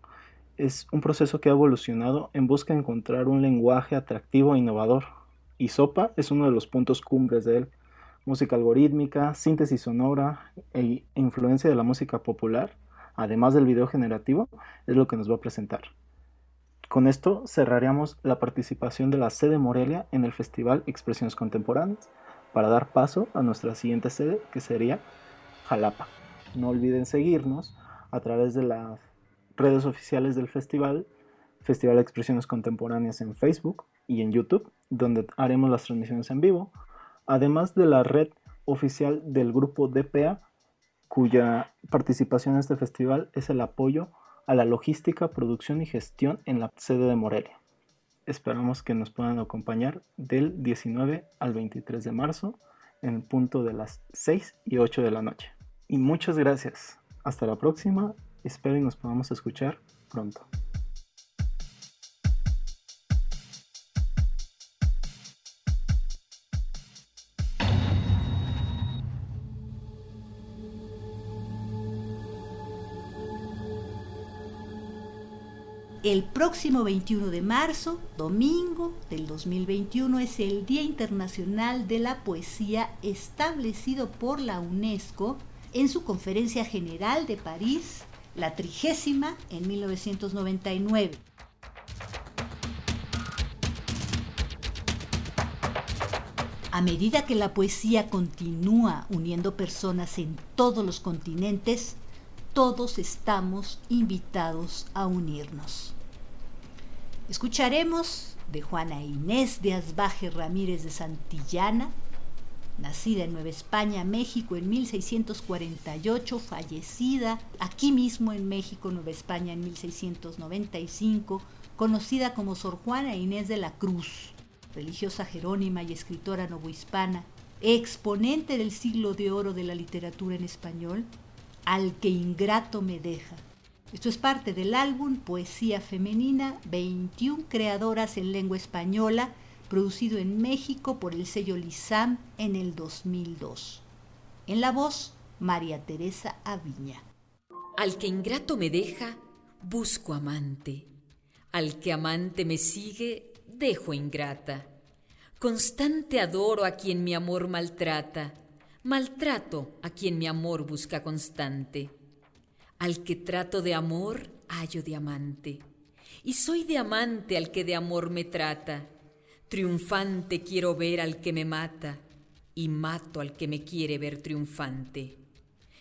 es un proceso que ha evolucionado en busca de encontrar un lenguaje atractivo e innovador, y Sopa es uno de los puntos cumbres de él. Música algorítmica, síntesis sonora e influencia de la música popular, además del video generativo, es lo que nos va a presentar. Con esto cerraríamos la participación de la sede Morelia en el Festival Expresiones Contemporáneas para dar paso a nuestra siguiente sede que sería Jalapa. No olviden seguirnos a través de las redes oficiales del festival, Festival Expresiones Contemporáneas en Facebook y en YouTube, donde haremos las transmisiones en vivo, además de la red oficial del grupo DPA, cuya participación en este festival es el apoyo a la logística, producción y gestión en la sede de Morelia. Esperamos que nos puedan acompañar del 19 al 23 de marzo en el punto de las 6 y 8 de la noche. Y muchas gracias. Hasta la próxima. Espero y nos podamos escuchar pronto. El próximo 21 de marzo, domingo del 2021, es el Día Internacional de la Poesía establecido por la UNESCO en su Conferencia General de París, la trigésima en 1999. A medida que la poesía continúa uniendo personas en todos los continentes, todos estamos invitados a unirnos. Escucharemos de Juana Inés de Asbaje Ramírez de Santillana, nacida en Nueva España, México en 1648, fallecida aquí mismo en México, Nueva España en 1695, conocida como Sor Juana Inés de la Cruz, religiosa jerónima y escritora novohispana, exponente del siglo de oro de la literatura en español, al que ingrato me deja. Esto es parte del álbum Poesía Femenina, 21 creadoras en lengua española, producido en México por el sello Lisam en el 2002. En la voz, María Teresa Aviña. Al que ingrato me deja, busco amante. Al que amante me sigue, dejo ingrata. Constante adoro a quien mi amor maltrata maltrato a quien mi amor busca constante. Al que trato de amor, hallo de amante. Y soy de amante al que de amor me trata. Triunfante quiero ver al que me mata, y mato al que me quiere ver triunfante.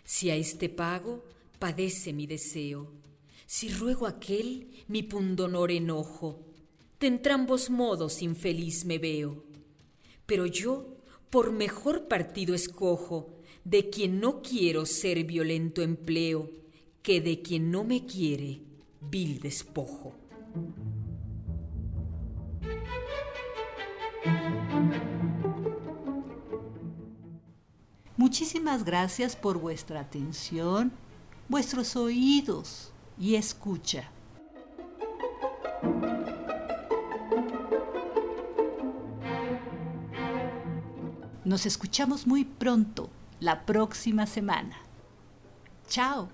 Si a este pago, padece mi deseo. Si ruego aquel, mi pundonor enojo. De entrambos modos infeliz me veo. Pero yo por mejor partido escojo de quien no quiero ser violento empleo, que de quien no me quiere vil despojo. Muchísimas gracias por vuestra atención, vuestros oídos y escucha. Nos escuchamos muy pronto, la próxima semana. Chao.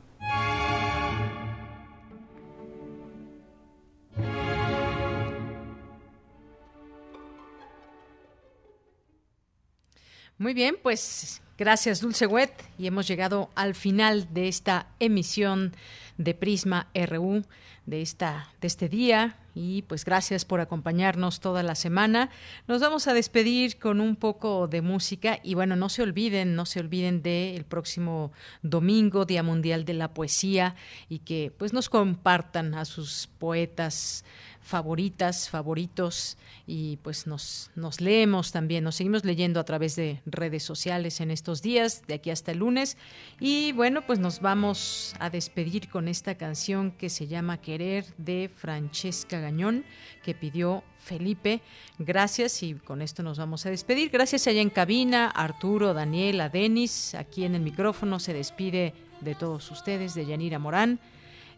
Muy bien, pues gracias Dulce Wet y hemos llegado al final de esta emisión de Prisma RU de esta de este día y pues gracias por acompañarnos toda la semana. Nos vamos a despedir con un poco de música y bueno, no se olviden, no se olviden del próximo domingo, Día Mundial de la Poesía y que pues nos compartan a sus poetas favoritas, favoritos y pues nos, nos leemos también, nos seguimos leyendo a través de redes sociales en estos días, de aquí hasta el lunes. Y bueno, pues nos vamos a despedir con esta canción que se llama Querer de Francesca Gañón, que pidió Felipe. Gracias y con esto nos vamos a despedir. Gracias allá en cabina, Arturo, Daniela, Denis, aquí en el micrófono se despide de todos ustedes, de Yanira Morán.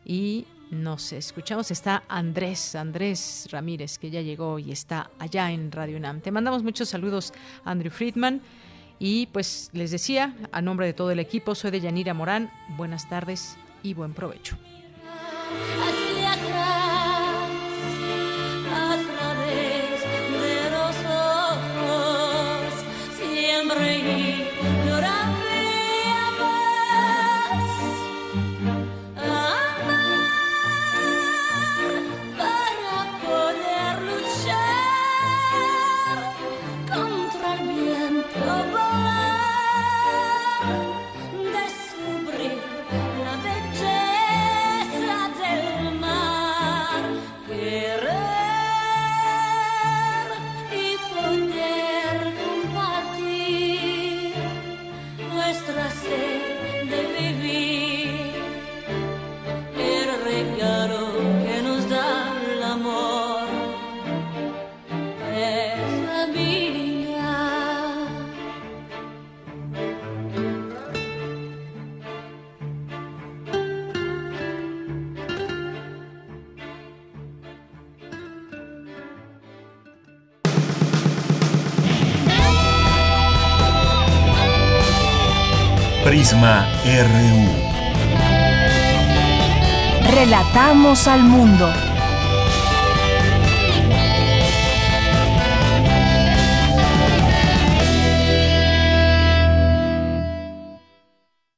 Y nos escuchamos. Está Andrés, Andrés Ramírez, que ya llegó y está allá en Radio UNAM. Te mandamos muchos saludos, Andrew Friedman. Y pues les decía, a nombre de todo el equipo, soy de Yanira Morán. Buenas tardes y buen provecho. RU. Relatamos al mundo.